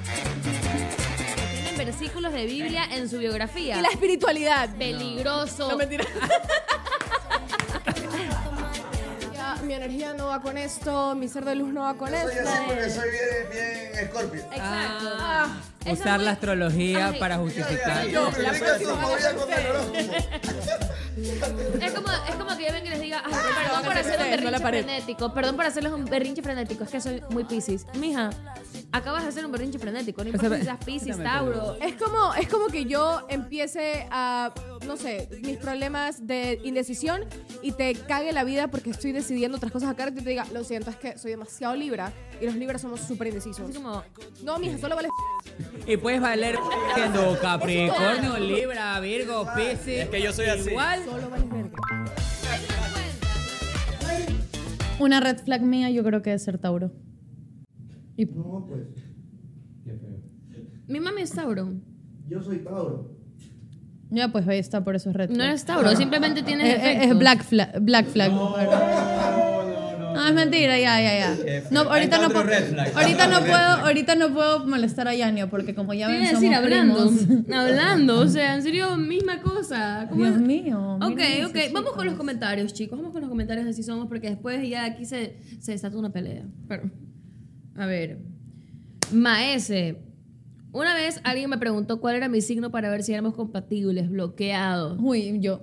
Tienen versículos de Biblia en su biografía. Y la espiritualidad. Peligroso. No, mentira. Mi energía no va con esto, mi ser de luz no va con Soy esto. así porque soy bien, bien escorpio. Exacto. Ah, Usar la astrología Ay, para justificar. Yo, la yo próxima como vez voy a comer usted. horóscopo. Es como, es como que yo venga y les diga, "Ay, perdón póngase por hacer un berrinche pared". frenético, perdón por hacerles un berrinche frenético, es que soy muy piscis. Mija, acabas de hacer un berrinche frenético, no importa si seas Espérame, Tauro. Es como, es como que yo empiece a, no sé, mis problemas de indecisión y te cague la vida porque estoy decidiendo otras cosas acá y te diga, lo siento, es que soy demasiado libra y los libras somos súper indecisos. Así como, No, mija, solo vale Y puedes valer siendo Capricornio, Libra, Virgo, Piscis. Es que yo soy así. Igual. solo vale verga. Una red flag mía yo creo que es ser Tauro. Y No, pues. mi mami es Tauro. Yo soy Tauro. ya pues ahí está, por eso es red flag. No eres Tauro, simplemente tienes Es, es- es defectos. black flag. Black flag. No, es mentira, ya, ya, ya. No, ahorita no, puedo, ahorita no puedo, ahorita no puedo molestar a Yanio porque como ya ven somos decir hablando, primos. hablando, o sea, en serio, misma cosa. ¿Cómo Dios es? mío. Ok, ok, esos vamos con los comentarios, chicos. Vamos con los comentarios así somos, porque después ya aquí se, se desata una pelea. Pero, a ver. Maese. Una vez alguien me preguntó cuál era mi signo para ver si éramos compatibles, bloqueado. Uy, yo.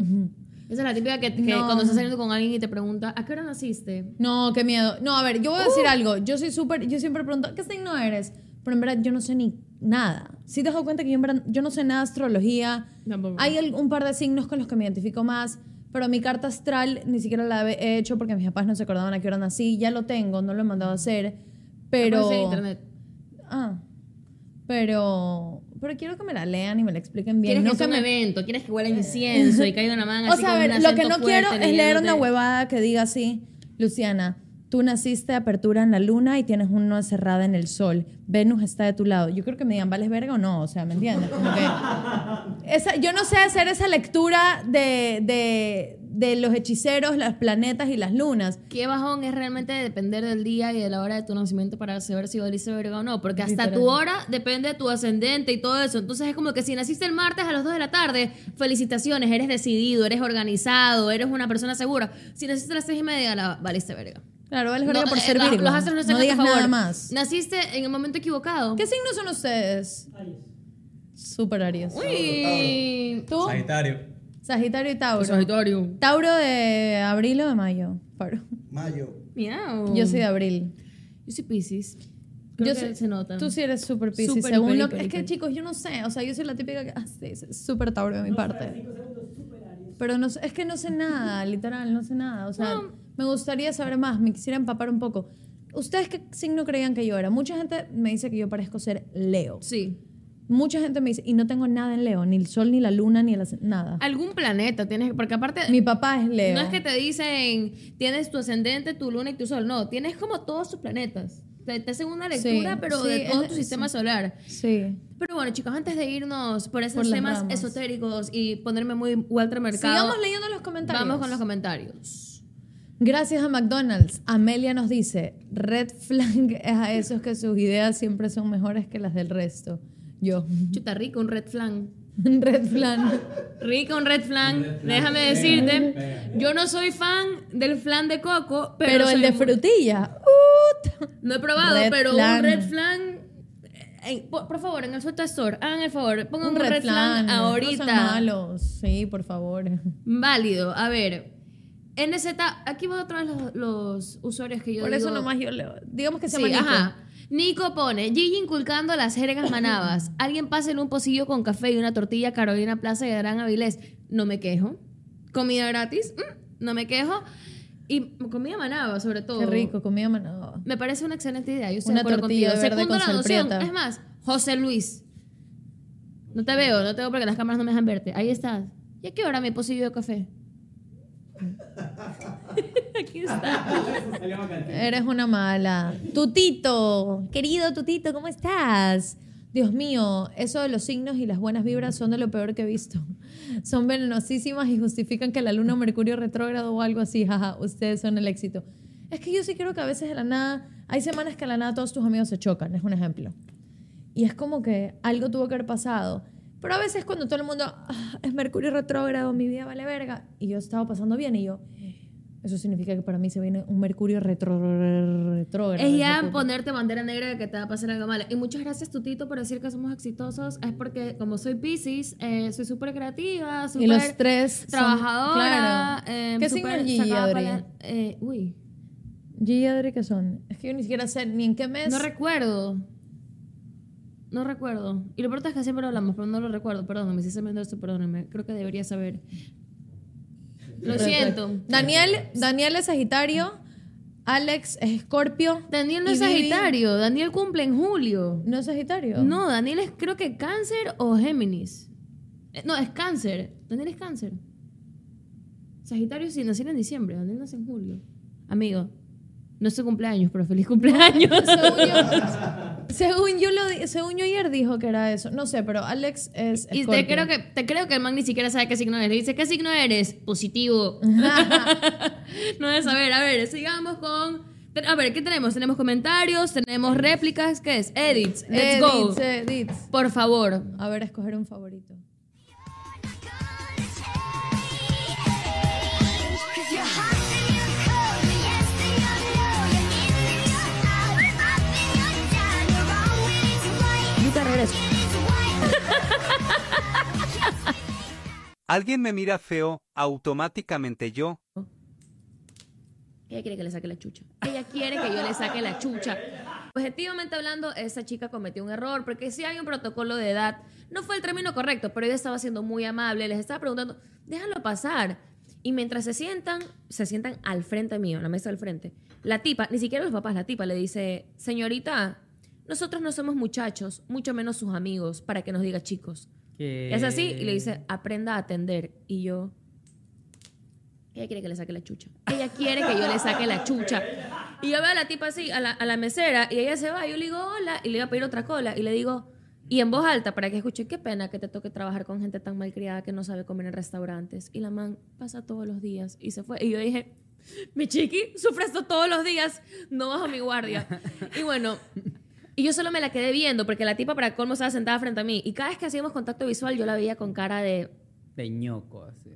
Esa es la típica que, que No. cuando estás saliendo con alguien y te pregunta, ¿a qué hora naciste? No, qué miedo. No, a ver, yo voy a decir algo. Yo soy súper, yo siempre pregunto, ¿qué signo eres? Pero en verdad yo no sé ni nada. Sí te has dado cuenta que yo en verdad yo no sé nada de astrología. Tampoco. Hay un par de signos con los que me identifico más, pero mi carta astral ni siquiera la he hecho porque mis papás no se acordaban a qué hora nací. Ya lo tengo, no lo he mandado a hacer. Pero... En internet. Ah, pero... Pero quiero que me la lean y me la expliquen bien. Quieres no que sea un me- evento, quieres que huela incienso y caiga una mano o así sea, a con ver, lo que no quiero es leer una huevada que diga así, Luciana, tú naciste de apertura en la luna y tienes una cerrada en el sol. Venus está de tu lado. Yo creo que me digan, ¿vales verga o no? O sea, ¿me entiendes? Como que esa, yo no sé hacer esa lectura de, de, de los hechiceros, los planetas y las lunas. Qué bajón es realmente depender del día y de la hora de tu nacimiento para saber si valiste verga o no. Porque hasta Literal. tu hora depende de tu ascendente y todo eso. Entonces es como que si naciste el martes a las 2 de la tarde, felicitaciones, eres decidido, eres organizado, eres una persona segura. Si naciste a las 6 y media, la valiste verga. Claro, vales verga No, por eh, ser los- Virgo. Los astros no, están no digas favor. nada más. Naciste en el momento equivocado. ¿Qué signos son ustedes? Súper Aries. Uy. ¿Tú? Sagitario. Sagitario y Tauro. Sagitario. ¿Tauro de abril o de mayo? Paro. Mayo. Miau. Yo soy de abril. Yo soy Pisces. Creo Yo que sé- se nota. Tú sí eres súper Pisces. Según hiper, lo hiper, Es que, hiper. chicos, yo no sé. O sea, yo soy la típica que... Ah, sí, es súper Tauro de mi parte. Pero no es que no sé nada, literal, no sé nada. O sea, me gustaría saber más, me quisiera empapar un poco. ¿Ustedes qué signo creían que yo era? Mucha gente me dice que yo parezco ser Leo. Sí. Mucha gente me dice, y no tengo nada en Leo, ni el sol, ni la luna, ni el as- nada. Algún planeta tienes, porque aparte Mi papá es Leo. no es que te dicen tienes tu ascendente, tu luna y tu sol, no, tienes como todos tus planetas. Te, te hacen una lectura, Sí, pero sí, de todo es- tu sistema solar. Sí. Pero bueno, chicos, antes de irnos por esos Por las temas esotéricos y ponerme muy Walter Mercado, Sigamos leyendo los comentarios. vamos con los comentarios. Gracias a McDonald's. Amelia nos dice, red flag es a esos que sus ideas siempre son mejores que las del resto. Yo. Chuta rico, un red flan. red flan. Rico, un red flan. Déjame decirte, yo no soy fan del flan de coco, pero, Pero, el de frutilla. ¡ut! No he probado, Red pero flan. un red flan. eh, por, por favor, en el Suelta Store, hagan el favor, pongan un, red, flan, No ahorita. sean malos. Sí, por favor. Válido. A ver, NZ, aquí van otra vez los, los usuarios que yo Por digo. eso nomás yo leo. Digamos que se Sí, llama Nico. ajá. Nico pone, Gigi inculcando las jergas manabas. Alguien pásele un pocillo con café y una tortilla Carolina Plaza de Gran Avilés. No me quejo. Comida gratis, mm, no me quejo. Y comida manaba, sobre todo. Qué rico, comida manada. Me parece una excelente idea. Yo estoy Una de tortilla contigo. verde Segundo con la noción. Es más, José Luis. No te veo, no te veo porque las cámaras no me dejan verte. Ahí estás. ¿Y a qué hora mi pocillo de café? Aquí está. Eres una mala. Tutito, querido Tutito, ¿cómo estás? Dios mío, eso de los signos y las buenas vibras son de lo peor que he visto. Son venenosísimas y justifican que la luna o Mercurio retrógrado o algo así, jaja, ustedes son el éxito. Es que yo sí creo que a veces de la nada, hay semanas que de la nada todos tus amigos se chocan, es un ejemplo. Y es como que algo tuvo que haber pasado. Pero a veces cuando todo el mundo, "Ah, es Mercurio retrógrado, mi vida vale verga, y yo estaba pasando bien y yo, eso significa que para mí se viene un Mercurio retro, retrógrado. Es ya ponerte bandera negra de que te va a pasar algo malo. Y muchas gracias, Tutito, por decir que somos exitosos. Es porque, como soy Pisces, eh, soy súper creativa, súper Y los tres son- trabajadora. claro. eh, ¿Qué signo Gigi, Adri? la- eh, uy, Gigi y Adri, ¿qué son? Es que yo ni siquiera sé ni en qué mes. no recuerdo. No recuerdo. Y lo peor es que siempre lo hablamos, pero no lo recuerdo. Perdóname, si se me dio esto, perdóname. Creo que debería saber. Lo siento. Daniel, Daniel es Sagitario, Alex es Escorpio. Daniel no es Vivi- Sagitario. Daniel cumple en julio. ¿No es Sagitario? No, Daniel es creo que cáncer o Géminis. Eh, No, es cáncer. Daniel es cáncer. Sagitario sí, nació en diciembre. Daniel nace en julio. Amigo, no es su cumpleaños, pero feliz cumpleaños. Según yo, según yo lo según yo ayer dijo que era eso. No sé, pero Alex es y te creo, que, te creo que el man ni siquiera sabe qué signo eres. Le dice, ¿qué signo eres? Positivo. no debe saber. A ver, sigamos con... A ver, ¿qué tenemos? Tenemos comentarios, tenemos réplicas. ¿Qué es? Edits. Let's go. Edits, edits. Por favor. A ver, escoger un favorito. Alguien me mira feo, automáticamente yo. Ella quiere que le saque la chucha. Ella quiere que yo le saque la chucha. Objetivamente hablando, esa chica cometió un error, porque si hay un protocolo de edad, no fue el término correcto, pero ella estaba siendo muy amable, les estaba preguntando, déjalo pasar. Y mientras se sientan, se sientan al frente mío, en la mesa del frente. La tipa, ni siquiera los papás, la tipa le dice, señorita, nosotros no somos muchachos, mucho menos sus amigos, para que nos diga chicos. Es así, y le dice, aprenda a atender. Y yo, ella quiere que le saque la chucha. Ella quiere que yo le saque la chucha. Y yo veo a la tipa así, a la, a la mesera, y ella se va. Y yo le digo, hola, y le iba a pedir otra cola. Y le digo, y en voz alta, para que escuche, qué pena que te toque trabajar con gente tan malcriada que no sabe comer en restaurantes. Y la man pasa todos los días y se fue. Y yo dije, mi chiqui, sufre esto todos los días, no bajo mi guardia. Y bueno, y yo solo me la quedé viendo, porque la tipa para colmo estaba sentada frente a mí. Y cada vez que hacíamos contacto visual, yo la veía con cara de, De ñoco, así.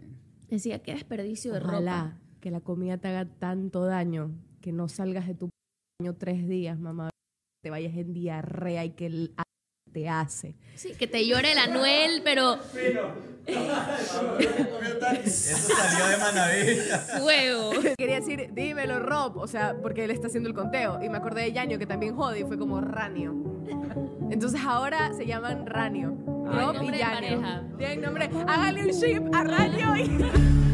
decía, qué desperdicio de ropa. Ojalá que la comida te haga tanto daño que no salgas de tu baño tres días, mamá. Te vayas en diarrea y que el te hace. Sí, que te llore el Anuel, pero Eso salió de Manaví. fuego. Quería decir, dímelo, Rob, o sea, porque él está haciendo el conteo. Y me acordé de Yaño, que también jode, y fue como Ranio. Entonces ahora se llaman Ranio. Rob y pareja. Tienen nombre. Hágale un ship a Ranio y.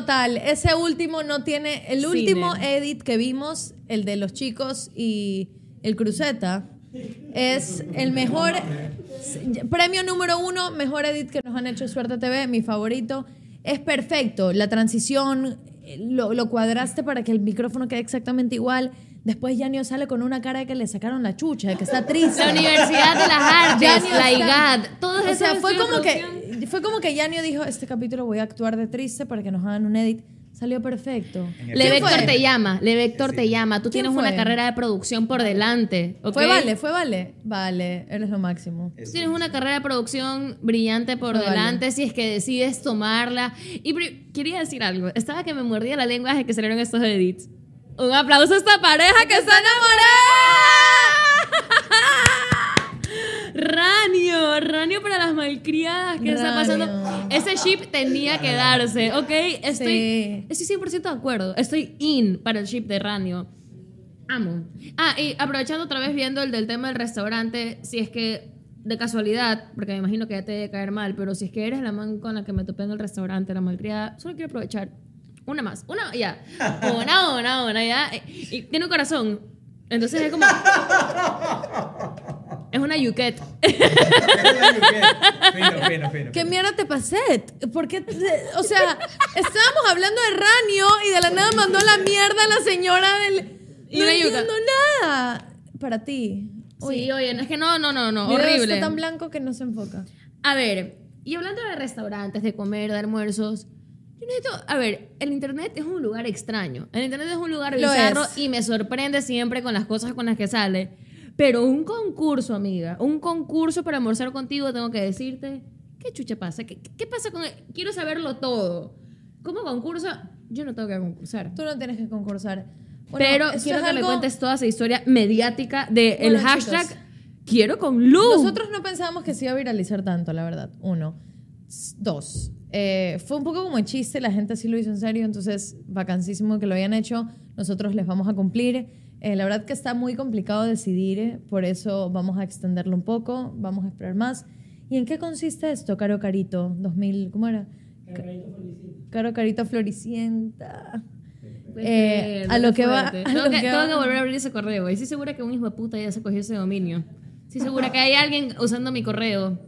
total. Ese último no tiene. El último edit que vimos, el de los chicos y el cruceta, es el mejor. Premio número uno, mejor edit que nos han hecho Suerte TV, mi favorito. Es perfecto. La transición, lo, lo cuadraste para que el micrófono quede exactamente igual. Después Yanio sale con una cara de que le sacaron la chucha, de que está triste. La Universidad de las Artes, la IGAD, todos O sea, fue como que fue como que Yanio dijo, este capítulo voy a actuar de triste para que nos hagan un edit. Salió perfecto. Le ¿Quién Vector te llama, Le Vector te llama. Tú ¿Quién tienes una fue? carrera de producción por delante. ¿ok? Fue Vale, fue Vale. Vale, eres lo máximo. Tú tienes una carrera de producción brillante por Fue Vale. delante si es que decides tomarla. Y quería decir algo. Estaba que me mordía la lengua desde que salieron estos edits. Un aplauso a esta pareja que está enamorada. Ranio, Ranio para las malcriadas. ¿Qué está pasando? Ese ship tenía que darse, ¿ok? Estoy, estoy 100% de acuerdo. Estoy in para el ship de Ranio. Amo. Ah, y aprovechando otra vez viendo el del tema del restaurante, si es que de casualidad, porque me imagino que ya te debe caer mal, pero si es que eres la man con la que me topé en el restaurante, la malcriada, solo quiero aprovechar. Una más, una, ya. Una, una, una, ya. Y, y tiene un corazón. Entonces es como. Es una yuquet. Fino, fino, fino. ¿Qué mierda te pasé? ¿Por qué? te- o sea, estábamos hablando de Ranio y de la nada mandó la mierda a la señora del. Y no una yuca. entiendo nada. Para ti. Sí, oye, no es que no, no, no, no. Horrible. Está tan blanco que no se enfoca. A ver, y hablando de restaurantes, de comer, de almuerzos, yo necesito, a ver, el internet es un lugar extraño. El internet es un lugar Lo bizarro es. y me sorprende siempre con las cosas con las que sale. Pero un concurso, amiga, un concurso para almorzar contigo, tengo que decirte, ¿qué chucha pasa? ¿Qué, qué pasa con el- Quiero saberlo todo. ¿Cómo concurso? Yo no tengo que concursar. Tú no tienes que concursar. Bueno, Pero quiero que me algo- cuentes toda esa historia mediática del el Bueno, hashtag chicos. quiero con Lu. Nosotros no pensábamos que se iba a viralizar tanto, la verdad. Uno. Dos. Eh, fue un poco como chiste, la gente sí lo hizo en serio, entonces vacancísimo que lo hayan hecho. Nosotros les vamos a cumplir. Eh, la verdad que está muy complicado decidir, eh, por eso vamos a extenderlo un poco, vamos a esperar más. ¿Y en qué consiste esto, Caro Carito? 2000, ¿cómo era? Caro Carito Floricienta. Eh, a lo que va. a Tengo lo que, que tengo que volver a abrir ese correo. Y estoy segura que un hijo de puta ya se cogió ese dominio. Estoy segura que hay alguien usando mi correo.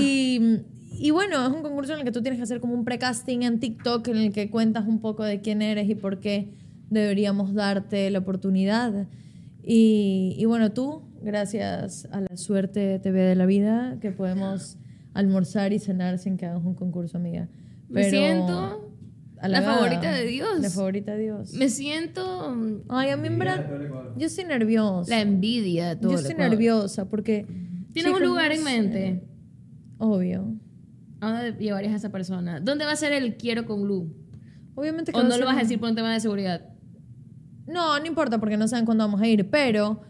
Y, y bueno, es un concurso en el que tú tienes que hacer como un precasting en TikTok en el que cuentas un poco de quién eres y por qué deberíamos darte la oportunidad. Y, y bueno, tú, gracias a la suerte TV de la vida, que podemos almorzar y cenar sin que hagas un concurso, amiga. Me Pero siento la favorita de Dios. La favorita de Dios. Me siento mm, Ay, a mí en verdad, yo estoy nerviosa. la envidia de todo Yo estoy nerviosa porque... ¿Tienes un chicos, lugar no en sé. mente? Obvio. ¿A dónde llevarías a esa persona? ¿Dónde va a ser el quiero con Lu? Obviamente que ¿O no ser lo vas a decir por un tema de seguridad? No, no importa porque no saben cuándo vamos a ir, pero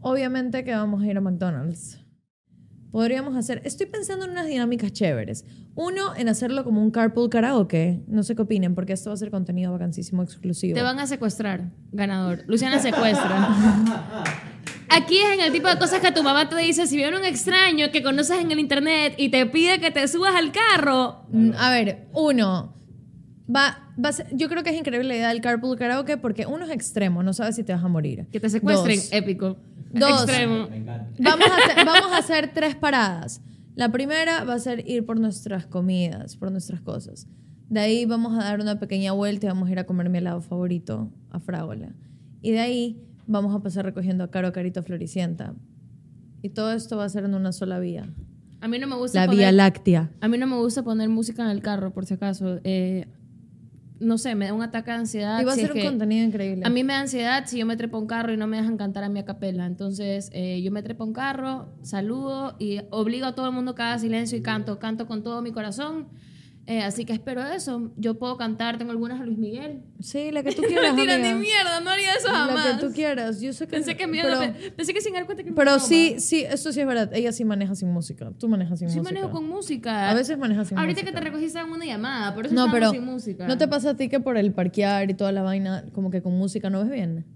obviamente que vamos a ir a McDonald's. Podríamos hacer, estoy pensando en unas dinámicas chéveres. Uno, en hacerlo como un carpool karaoke. No sé qué opinen, porque esto va a ser contenido vacancísimo exclusivo. Te van a secuestrar, ganador. Luciana secuestra. Aquí es en el tipo de cosas que tu mamá te dice, si viene un extraño que conoces en el internet y te pide que te subas al carro, Mm, A ver, uno, va, va a ser- yo creo que es increíble la idea del carpool karaoke porque uno es extremo, no sabes si te vas a morir. que te secuestren, Dos. épico. Dos. Extremo. Vamos a, hacer, vamos a hacer tres paradas. La primera va a ser ir por nuestras comidas, por nuestras cosas. De ahí vamos a dar una pequeña vuelta y vamos a ir a comer mi helado favorito, a Frágola. Y de ahí vamos a pasar recogiendo a Caro Carito Floricienta. Y todo esto va a ser en una sola vía. A mí no me gusta La poner- Vía Láctea. A mí no me gusta poner música en el carro, por si acaso. Eh, no sé, me da un ataque de ansiedad. Y va a si ser es un contenido increíble. A mí me da ansiedad si yo me trepo a un carro y no me dejan cantar a mi capela. Entonces, eh, yo me trepo a un carro, saludo y obligo a todo el mundo que haga silencio y canto. Canto con todo mi corazón. Eh, así que espero eso. Yo puedo cantar, tengo algunas a Luis Miguel. Sí, la que tú quieras, Mentira, amiga. ni mierda, no haría eso La jamás. que tú quieras. Yo sé que Pensé que, pero, pe- pensé que sin dar cuenta que pero no, sí, ma. sí, esto sí es verdad. Ella sí maneja sin música. Tú manejas sin Sí música. manejo con música. A veces manejas sin Ahorita música. que te recogiste en una llamada, por eso No, pero sin música. ¿no te pasa a ti que por el parquear y toda la vaina, como que con música no ves bien?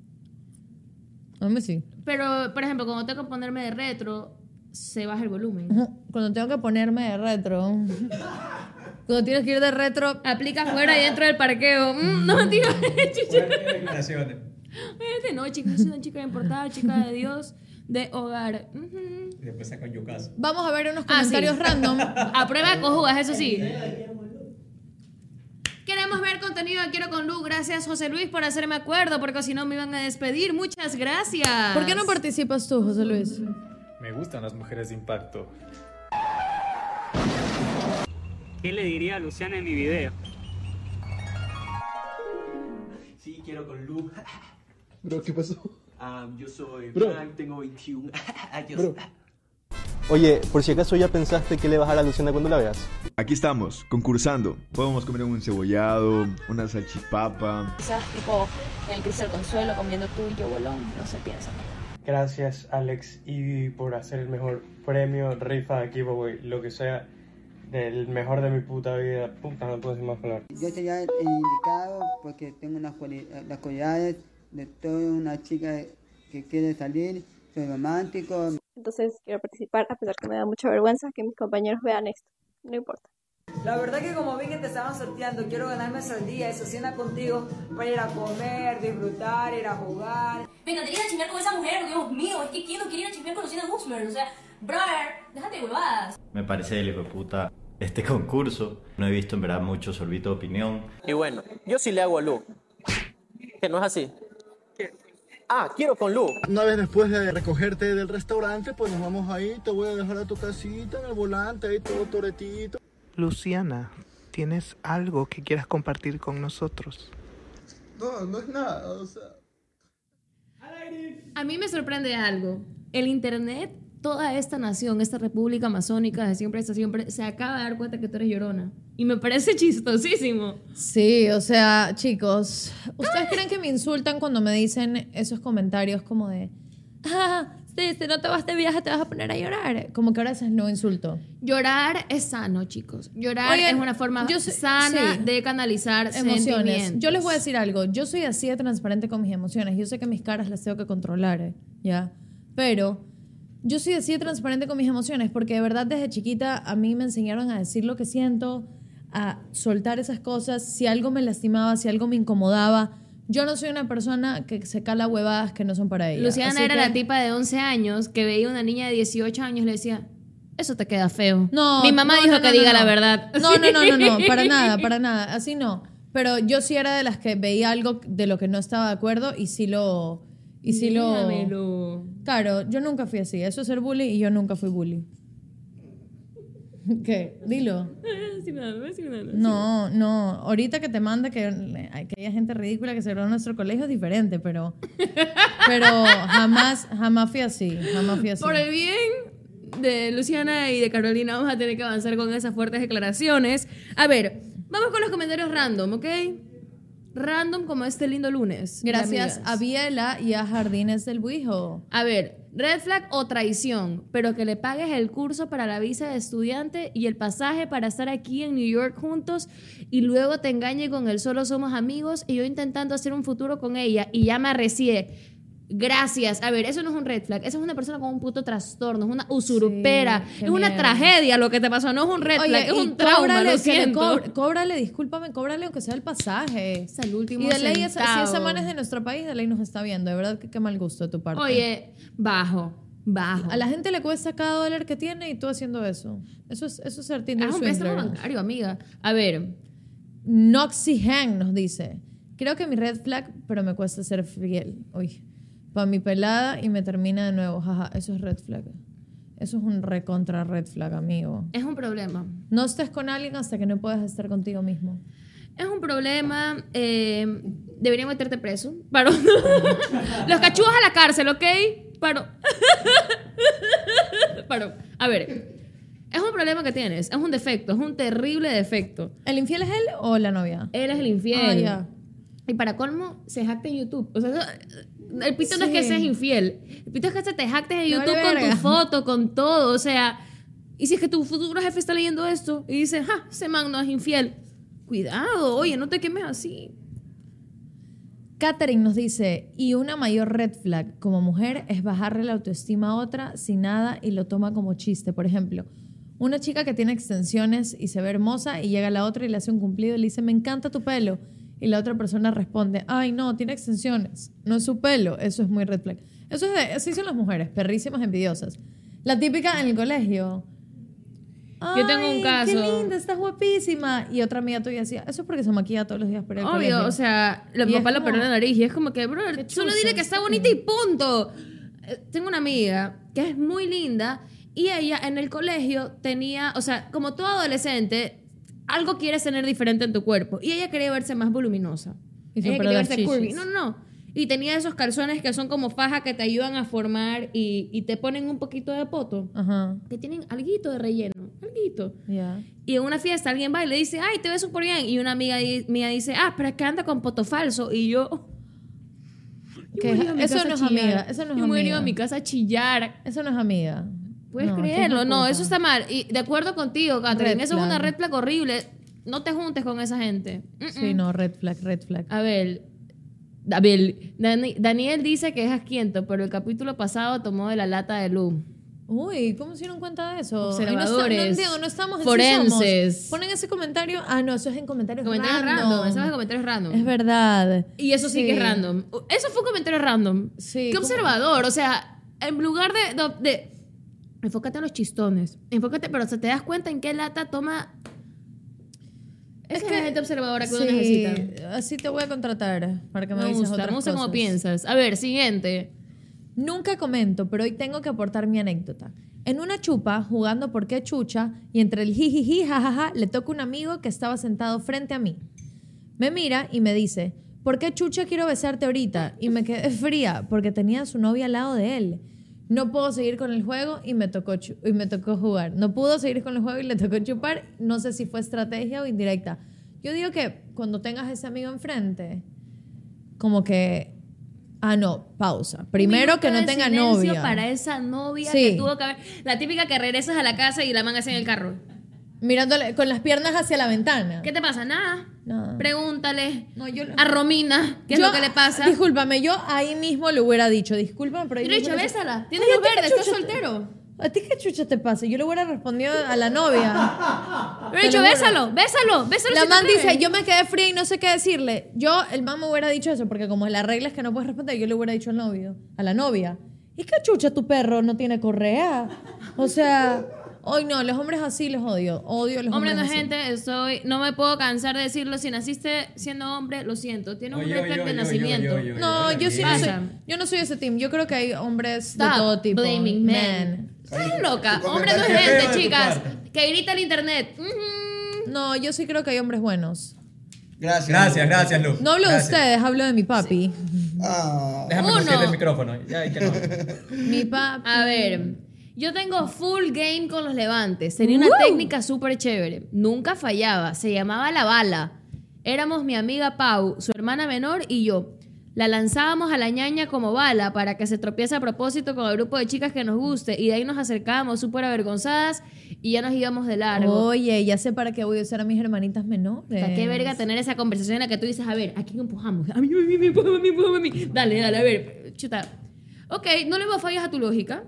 A mí sí. Pero, por ejemplo, cuando tengo que ponerme de retro, se baja el volumen. Cuando tengo que ponerme de retro. Cuando tienes que ir de retro. Aplica afuera y dentro del parqueo. Mm, no. Chucha. Declaraciones. Este no, chicos, yo soy una chica importada, chica de Dios, de hogar. Ujú. Y después sacan yucazo. Vamos a ver unos Ah, sí. comentarios random. A prueba de cojudas, eso sí. Queremos ver contenido de Quiero con Lu. Gracias, José Luis, por hacerme acuerdo, porque si no me iban a despedir. Muchas gracias. ¿Por qué no participas tú, José Luis? Me gustan las mujeres de impacto. ¿Qué le diría a Luciana en mi video? Sí, quiero con Lu. Bro, ¿qué pasó? Ah, yo soy Bro. Frank, tengo 21 años. Bro. Oye, por si acaso ya pensaste que le vas a dar a Luciana cuando la veas. Aquí estamos, concursando. Podemos comer un cebollado, una salchipapa. Quizás tipo en el Cristo del Consuelo comiendo tú y yo bolón, no se piensa. Gracias Alex y por hacer el mejor premio, rifa, giveaway, lo que sea, del mejor de mi puta vida. Puta, no puedo decir más palabras. Yo sería el indicado porque tengo unas cuali- las cualidades de toda una chica que quiere salir, soy romántico. Entonces quiero participar a pesar que me da mucha vergüenza que mis compañeros vean esto. No importa. La verdad que como vi que te estaban sorteando, quiero ganarme ese día, esa cena contigo para ir a comer, disfrutar, ir a jugar. Me encantaría ir a chismear con esa mujer, Dios mío, es que quién no quiere ir a chismear con Luciana Huxmer, o sea, brother, déjate de huevadas. Me parece del hijo de puta este concurso. No he visto en verdad mucho sorbito de opinión. Y bueno, yo sí le hago a Lu. Que no es así. Ah, quiero con Lu. Una vez después de recogerte del restaurante, pues nos vamos ahí, te voy a dejar a tu casita en el volante, ahí todo toretito. Luciana, ¿tienes algo que quieras compartir con nosotros? No, no es nada, o sea. A mí me sorprende algo. El internet, toda esta nación, esta república amazónica de siempre hasta siempre, se acaba de dar cuenta que tú eres llorona. Y me parece chistosísimo. Sí, o sea, chicos, ¿ustedes creen que me insultan cuando me dicen esos comentarios como de, ah, si no te vas de viaje te vas a poner a llorar? Como que ahora es no insulto. Llorar es sano, chicos. Llorar Oigan, es una forma yo sana sí. de canalizar Emociones. Yo les voy a decir algo. Yo soy así de transparente con mis emociones. Yo sé que mis caras las tengo que controlar, ¿eh? ¿ya? Pero yo soy así de transparente con mis emociones porque de verdad desde chiquita a mí me enseñaron a decir lo que siento, a soltar esas cosas. Si algo me lastimaba, si algo me incomodaba, yo no soy una persona que se cala huevadas que no son para ella. Luciana Así era que- la tipa de 11 años que veía una niña de 18 años y le decía, eso te queda feo. No, Mi mamá no, dijo no, que no, diga no. la verdad. No, no, no, no, no, para nada, para nada, así no. Pero yo sí era de las que veía algo de lo que no estaba de acuerdo y sí lo... Y sí lo... Dígamelo. Claro, yo nunca fui así. Eso es ser bully y yo nunca fui bully. ¿Qué? Dilo. No, no. Ahorita que te manda que, que haya gente ridícula que se graduó en nuestro colegio es diferente, pero... Pero jamás, jamás fui así. Jamás fui así. Por el bien de Luciana y de Carolina vamos a tener que avanzar con esas fuertes declaraciones. A ver, vamos con los comentarios random, ¿ok? Random como este lindo lunes. Gracias a Biela y a Jardines del Buijo. A ver, red flag o traición, pero que le pagues el curso para la visa de estudiante y el pasaje para estar aquí en New York juntos y luego te engañe con el solo somos amigos y yo intentando hacer un futuro con ella y ya me arrecié. Gracias. A ver, eso no es un red flag. Eso es una persona con un puto trastorno. Es una usurpera. es una tragedia lo que te pasó. No es un red Oye, flag. Es un trauma. cóbrale, Lo siento. cobre- cóbrale, discúlpame, cóbrale aunque sea el pasaje. Es el último Y de ley, esa- si esa man es de nuestro país, de ley nos está viendo. De verdad que qué mal gusto de tu parte. Oye, bajo. Bajo. A la gente le cuesta cada dólar que tiene y tú haciendo eso. Eso es, eso es ser Tinder un préstamo bancario, amiga. A ver, Noxy Hang nos dice, creo que mi red flag, pero me cuesta ser fiel. Uy, para mi pelada y me termina de nuevo. Jaja, eso es red flag. Eso es un recontra red flag, amigo. Es un problema. No estés con alguien hasta que no puedas estar contigo mismo. Es un problema. eh, debería meterte preso. Paro. Los cachúas a la cárcel, ¿ok? Paro. Paro. A ver. Es un problema que tienes. Es un defecto. Es un terrible defecto. ¿El infiel es él o la novia? Él es el infiel. Ah, ya. Y para colmo, se jacta en YouTube. O sea, eso- el pito no es que seas infiel. El pito es que se te jactes en YouTube vale con tu foto, con todo. O sea, y si es que tu futuro jefe está leyendo esto y dice, ja, ese man no es infiel. Cuidado, oye, no te quemes así. Catherine nos dice, y una mayor red flag como mujer es bajarle la autoestima a otra sin nada y lo toma como chiste. Por ejemplo, una chica que tiene extensiones y se ve hermosa y llega la otra y le hace un cumplido y le dice, me encanta tu pelo. Y la otra persona responde, ay no, tiene extensiones, no es su pelo. Eso es muy red flag. Eso es de, así son las mujeres, perrísimas envidiosas. La típica en el colegio. Yo tengo un "Ay, caso". Qué linda, estás guapísima. Y otra amiga tuya decía, eso es porque se maquilla todos los días para al Obvio, colegio". o sea, los papás lo operó la nariz y es como que, bro, solo dile que está bonita y punto. Eh, Tengo una amiga que es muy linda y ella en el colegio tenía, o sea, como todo adolescente, algo quieres tener diferente en tu cuerpo y ella quería verse más voluminosa. Y ella quería verse curvy. chichis. No, no, no. Y tenía esos calzones que son como faja que te ayudan a formar y, y te ponen un poquito de poto. Ajá, Que tienen alguito de relleno, alguito. ya. Y en una fiesta alguien va y le dice, ay, te ves súper bien. Y una amiga mía dice, ah, pero es que anda con poto falso. Y yo... mi eso no es amiga, eso no es Yo me amiga. a mi casa a chillar. Eso no es amiga. Puedes No, creerlo. No, eso está mal. Y de acuerdo contigo, Catherine, eso es una red flag horrible. No te juntes con esa gente. Sí, no, red flag, red flag. A ver, a ver, Dani- Daniel dice que es asquiento, pero el capítulo pasado tomó de la lata de luz. Uy, ¿cómo se dieron cuenta de eso? Observadores, No, está- no entiendo, no estamos en Sí forenses. Somos. Ponen ese comentario. Ah, no, eso es en comentarios Comentarios random. random. Eso es de comentarios random. Es verdad. Y eso sí, que es random. Eso fue un comentario random. Sí. Qué ¿cómo? observador. O sea, en lugar de- Enfócate en los chistones. Enfócate, pero se te das cuenta en qué lata toma. Es que la gente observadora que uno Sí, necesita. así te voy a contratar para que me, Me avises gusta, otras me gusta cómo cosas. piensas. A ver, siguiente. Nunca comento, pero hoy tengo que aportar mi anécdota. En una chupa, jugando por qué chucha, y entre el jijiji, jajaja, le toca un amigo que estaba sentado frente a mí. Me mira y me dice, ¿por qué chucha quiero besarte ahorita? Y me quedé fría, porque tenía a su novia al lado de él. No puedo seguir con el juego y me tocó, y me tocó jugar. No pudo seguir con el juego y le tocó chupar. No sé si fue estrategia o indirecta. Yo digo que cuando tengas ese amigo enfrente, como que... Ah, no, pausa. Primero que no tenga novia. para esa novia Sí. que tuvo que haber. La típica que regresas a la casa y la man hace en el carro. Mirándole con las piernas hacia la ventana. ¿Qué te pasa? Nada. No. Pregúntale No, yo- a Romina qué es lo que le pasa. Discúlpame, yo ahí mismo le hubiera dicho, discúlpame, pero ahí Yo le he dicho, bésala. Tienes Oye, luz ¿a ti qué verde, estás soltero. ¿A ti qué chucha te pasa? Yo le hubiera respondido a la novia. Le he dicho, bésalo, bésalo, bésalo. La si man dice, yo me quedé fría y no sé qué decirle. Yo, el man me hubiera dicho eso, porque como la regla es que no puedes responder, yo le hubiera dicho al novio, a la novia. ¿Y qué chucha tu perro no tiene correa? O sea, hoy no, los hombres así los odio. Odio a los Hombre, hombres no así. gente, soy, no me puedo cansar de decirlo. Si naciste siendo hombre, lo siento. Tienes un flag de nacimiento. oye, oye, oye. No, yo sí no soy, yo no soy ese team. Yo creo que hay hombres de todo tipo. blaming men. Estás loca. Hombre no es gente, chicas. Que grita el internet. No, yo sí creo que hay hombres buenos. Gracias. Gracias, gracias, Lu. No hablo Gracias. de ustedes, hablo de mi papi. Ah. Déjame el micrófono. Ya, hay que no. Mi papi. A ver, yo tengo full game con los levantes. Tenía una ¡Woo! técnica súper chévere. Nunca fallaba. Se llamaba la bala. Éramos mi amiga Pau, su hermana menor y yo. La lanzábamos a la ñaña como bala para que se tropiece a propósito con el grupo de chicas que nos guste. Y de ahí nos acercábamos súper avergonzadas y ya nos íbamos de largo. Oye, ya sé para qué voy a usar a mis hermanitas menores. ¿Para qué verga tener esa conversación en la que tú dices, a ver, ¿a quién empujamos? A mí, a mí, a mí, a mí, a mí. Dale, dale, a ver, chuta. Ok, no le fallas a tu lógica.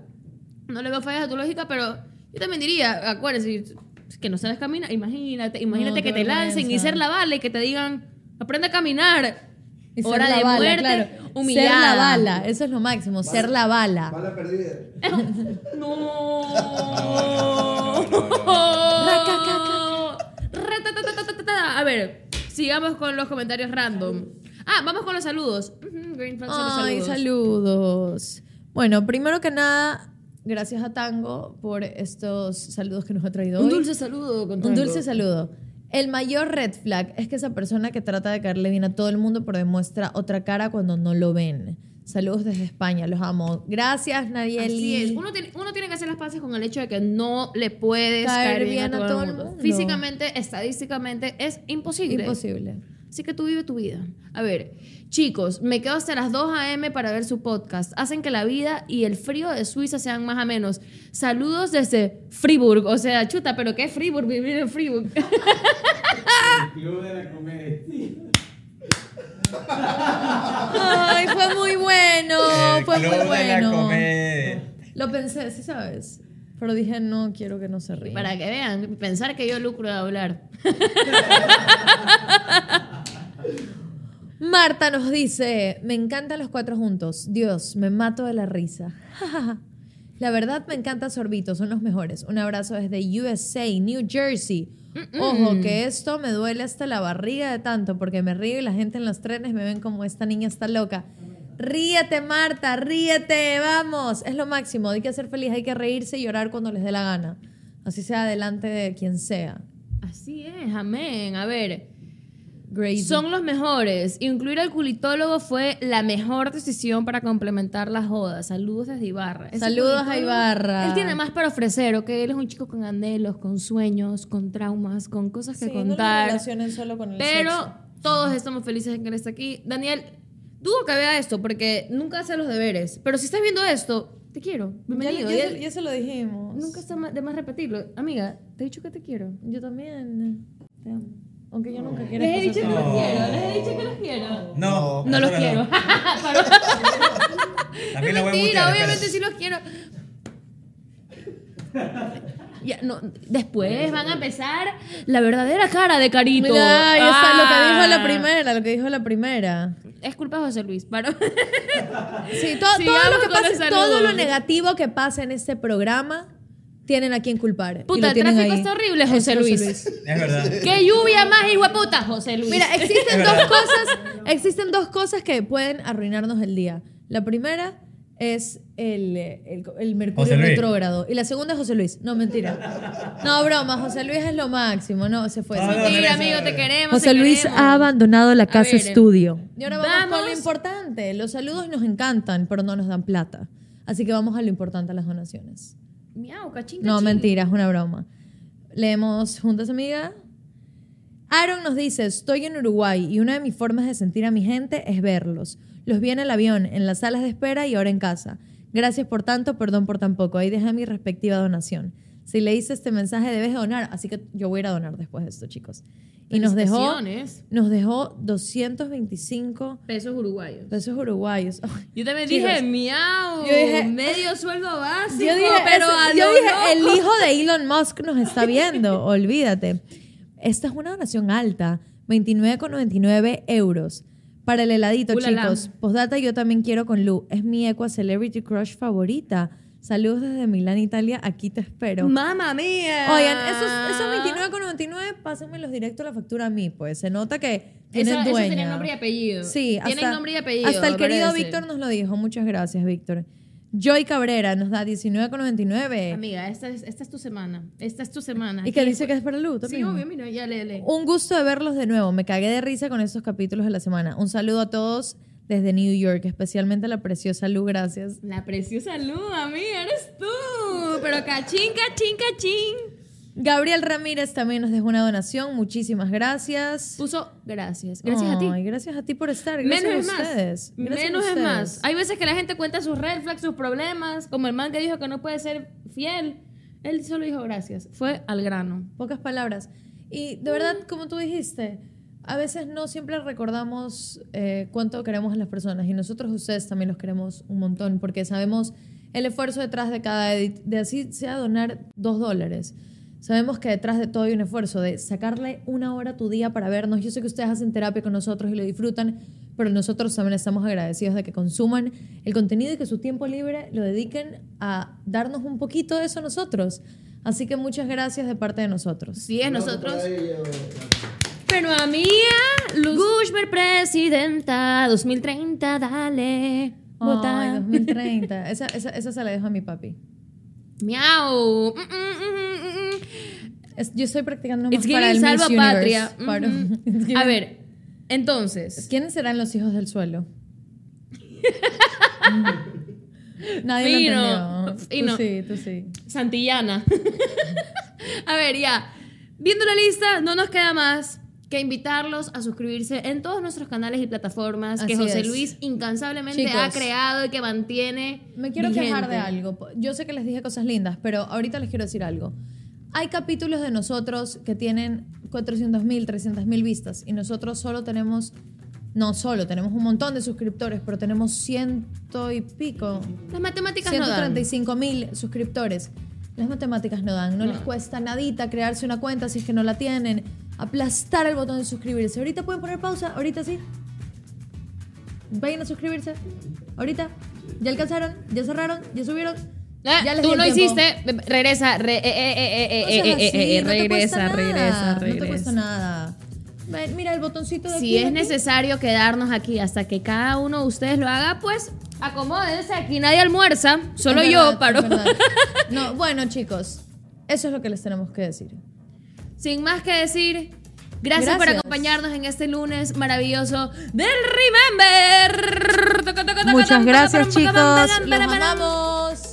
No le veo fallas a tu lógica, pero yo también diría, acuérdense, que no sabes caminar, imagínate, imagínate No, que te lancen y ser la bala y que te digan, aprende a caminar. Y ser Hora la de bala, muerte, claro. humillada. Ser la bala, eso es lo máximo, ser la bala. Bala perdida. No. A ver, Sigamos con los comentarios random. Ah, vamos con los saludos. Green Ay, saludos. Bueno, primero que nada, gracias a Tango por estos saludos que nos ha traído Un hoy. dulce saludo con Un Tango. dulce saludo. El mayor red flag es que esa persona que trata de caerle bien a todo el mundo pero demuestra otra cara cuando no lo ven. Saludos desde España, los amo. Gracias, Nayeli. Así es. Uno tiene, uno tiene que hacer las paces con el hecho de que no le puedes Caer caer, bien a todo el mundo. Físicamente, estadísticamente, es imposible. Imposible. Así que tú vive tu vida. A ver, chicos, me quedo hasta las 2 a.m. para ver su podcast. Hacen que la vida y el frío de Suiza sean más a menos. Saludos desde Friburg. O sea, chuta, pero ¿qué es Friburg? Vivir en Friburg. Club de la comedia. Ay, fue muy bueno. El fue club muy de la bueno. comedia. Lo pensé, sí sabes. Pero dije, no quiero que no se ríe. Para que vean, pensar que yo lucro de hablar. Marta nos dice, me encantan los cuatro juntos. Dios, me mato de la risa. la verdad me encanta Sorbito, son los mejores. Un abrazo desde USA, New Jersey. Ojo, que esto me duele hasta la barriga de tanto porque me río y la gente en los trenes me ven como esta niña está loca. Ríete, Marta, ríete, vamos. Es lo máximo, hay que ser feliz, hay que reírse y llorar cuando les dé la gana. Así sea delante de quien sea. Así es, amén. A ver, Grady. son los mejores. Incluir al culitólogo fue la mejor decisión para complementar la joda. Saludos desde Ibarra. Ese Saludos a Ibarra. Él tiene más para ofrecer, ¿ok? Él es un chico con anhelos, con sueños, con traumas, con cosas que Sí, no lo contar. relacionen solo con el Pero sexo. todos estamos felices de que él esté aquí. Daniel, dudo que vea esto porque nunca hace los deberes. Pero si estás viendo esto, te quiero. Bienvenido. Ya, Y ya ya se lo dijimos. Nunca está de más repetirlo. Amiga, te he dicho que te quiero. Yo también. Te amo. Aunque yo nunca quiera Les he dicho que los quiero, les he dicho que los quiero. No, No los quiero. También mentira, obviamente sí los quiero. Ya, no, después van a empezar la verdadera cara de Carito. Mira, está lo que dijo Ah. la primera, lo que dijo la primera. Es culpa de José Luis, paró. Sí, to- todo, lo que pase, todo lo negativo que pasa en este programa tienen a quien culpar. Puta, el tráfico ahí. está horrible, José Luis. Es verdad. ¡Qué lluvia más, hijo de puta, José Luis! Mira, existen dos cosas, existen dos cosas que pueden arruinarnos el día. La primera es el, el, el Mercurio Luis. retrógrado. Y la segunda es José Luis. No, mentira. No, broma, José Luis es lo máximo. No, se fue. No, no. Mentira, amigo, te queremos. José te Luis queremos. ha abandonado la casa ver, estudio. Y ahora vamos, con vamos. lo importante. Los saludos nos encantan, pero no nos dan plata. Así que vamos a lo importante, a las donaciones. Miau, cachín, No, mentira, es una broma. Leemos juntas, amiga. Aaron nos dice, estoy en Uruguay y una de mis formas de sentir a mi gente es verlos. Los vi en el avión, en las salas de espera y ahora en casa. Gracias por tanto, perdón por tan poco. Ahí deja mi respectiva donación. Si le hice este mensaje debes donar, así que yo voy a ir a donar después de esto, chicos. Y nos dejó, nos dejó 225 Pesos uruguayos. pesos uruguayos. Ay, Yo también chicos, dije, miau. Yo dije- medio sueldo básico. Yo dije, pero eso- yo dije, el hijo de Elon Musk nos está viendo, olvídate. Esta es una donación alta, 29,99 euros. Para el heladito, Ulala. chicos. Postdata, yo también quiero con Lu. Es mi Equa Celebrity Crush favorita. Saludos desde Milán, Italia. Aquí te espero. ¡Mamma mía! Oigan, esos, esos 29,99, pásenmelos directo a la factura a mí, pues. Se nota que tienen Eso, eso dueña. tiene nombre y apellido. Sí, Tienen hasta, nombre y apellido. hasta el querido. Víctor nos lo dijo. Muchas gracias, Víctor. Joy Cabrera nos da 19,99. Amiga, esta es, esta es tu semana. Esta es tu semana. Y que dice que es para Lu Sí, también. obvio, mira, ya lee, lee. Un gusto de verlos de nuevo. Me cagué de risa con estos capítulos de la semana. Un saludo a todos desde New York, especialmente la preciosa Lu. Gracias. La preciosa Lu, amiga, eres tú. Pero cachín, cachín, cachín. Gabriel Ramírez también nos dejó una donación. Muchísimas gracias. Puso gracias. Gracias a ti. Ay, gracias a ti por estar. Gracias Menos es a más. ustedes. Gracias Menos a es más. Hay veces que la gente cuenta sus red flags, sus problemas, como el man que dijo que no puede ser fiel. Él solo dijo gracias. Fue al grano. Pocas palabras. Y de verdad, como tú dijiste, a veces no siempre recordamos eh, cuánto queremos a las personas y nosotros a ustedes también los queremos un montón porque sabemos el esfuerzo detrás de cada edit, de así sea donar dos dólares. Sabemos que detrás de todo hay un esfuerzo de sacarle una hora a tu día para vernos. Yo sé que ustedes hacen terapia con nosotros y lo disfrutan, pero nosotros también estamos agradecidos de que consuman el contenido y que su tiempo libre lo dediquen a darnos un poquito de eso a nosotros. Así que muchas gracias de parte de nosotros. Sí, es nosotros. Pero a mía, Luz Gushmer presidenta 2030, dale. Vota. Ay, 2030. Esa, esa, esa se la dejo a mi papi. Miau. Mm, mm, mm, mm, mm. Es- yo estoy practicando It's para el giving Miss salva patria. Ujú. It's giving- A ver, entonces. ¿Quiénes serán los hijos del suelo? Nadie Fino, lo entendió. Tú sí, tú sí. Santillana. a ver, ya. Viendo la lista, no nos queda más que invitarlos a suscribirse en todos nuestros canales y plataformas que José es. Luis incansablemente Chicos. ha creado y que mantiene. Me quiero vigente. quejar de algo. Yo sé que les dije cosas lindas, pero ahorita les quiero decir algo. Hay capítulos de nosotros que tienen 400 mil, 300 mil vistas y nosotros solo tenemos, no solo, tenemos un montón de suscriptores, pero tenemos ciento y pico. Las matemáticas no dan. 135 mil suscriptores. Las matemáticas no dan, no, les cuesta nadita crearse una cuenta si es que no la tienen. Aplastar el botón de suscribirse. Ahorita pueden poner pausa, ahorita sí. Vayan a suscribirse. Ahorita. ¿Ya alcanzaron? ¿Ya cerraron? ¿Ya subieron? Ah, Ya les tú tiempo. hiciste, regresa, No no regresa, nada, regresa, No te cuesta regresa. nada. Mira el botoncito de aquí. Si es aquí. necesario quedarnos aquí hasta que cada uno de ustedes lo haga, pues acomódense. Aquí nadie almuerza, solo yo paro. No, bueno, chicos, eso es lo que les tenemos que decir. Sin más que decir, gracias, por acompañarnos en este lunes maravilloso del Remember. Muchas gracias, chicos. Los amamos.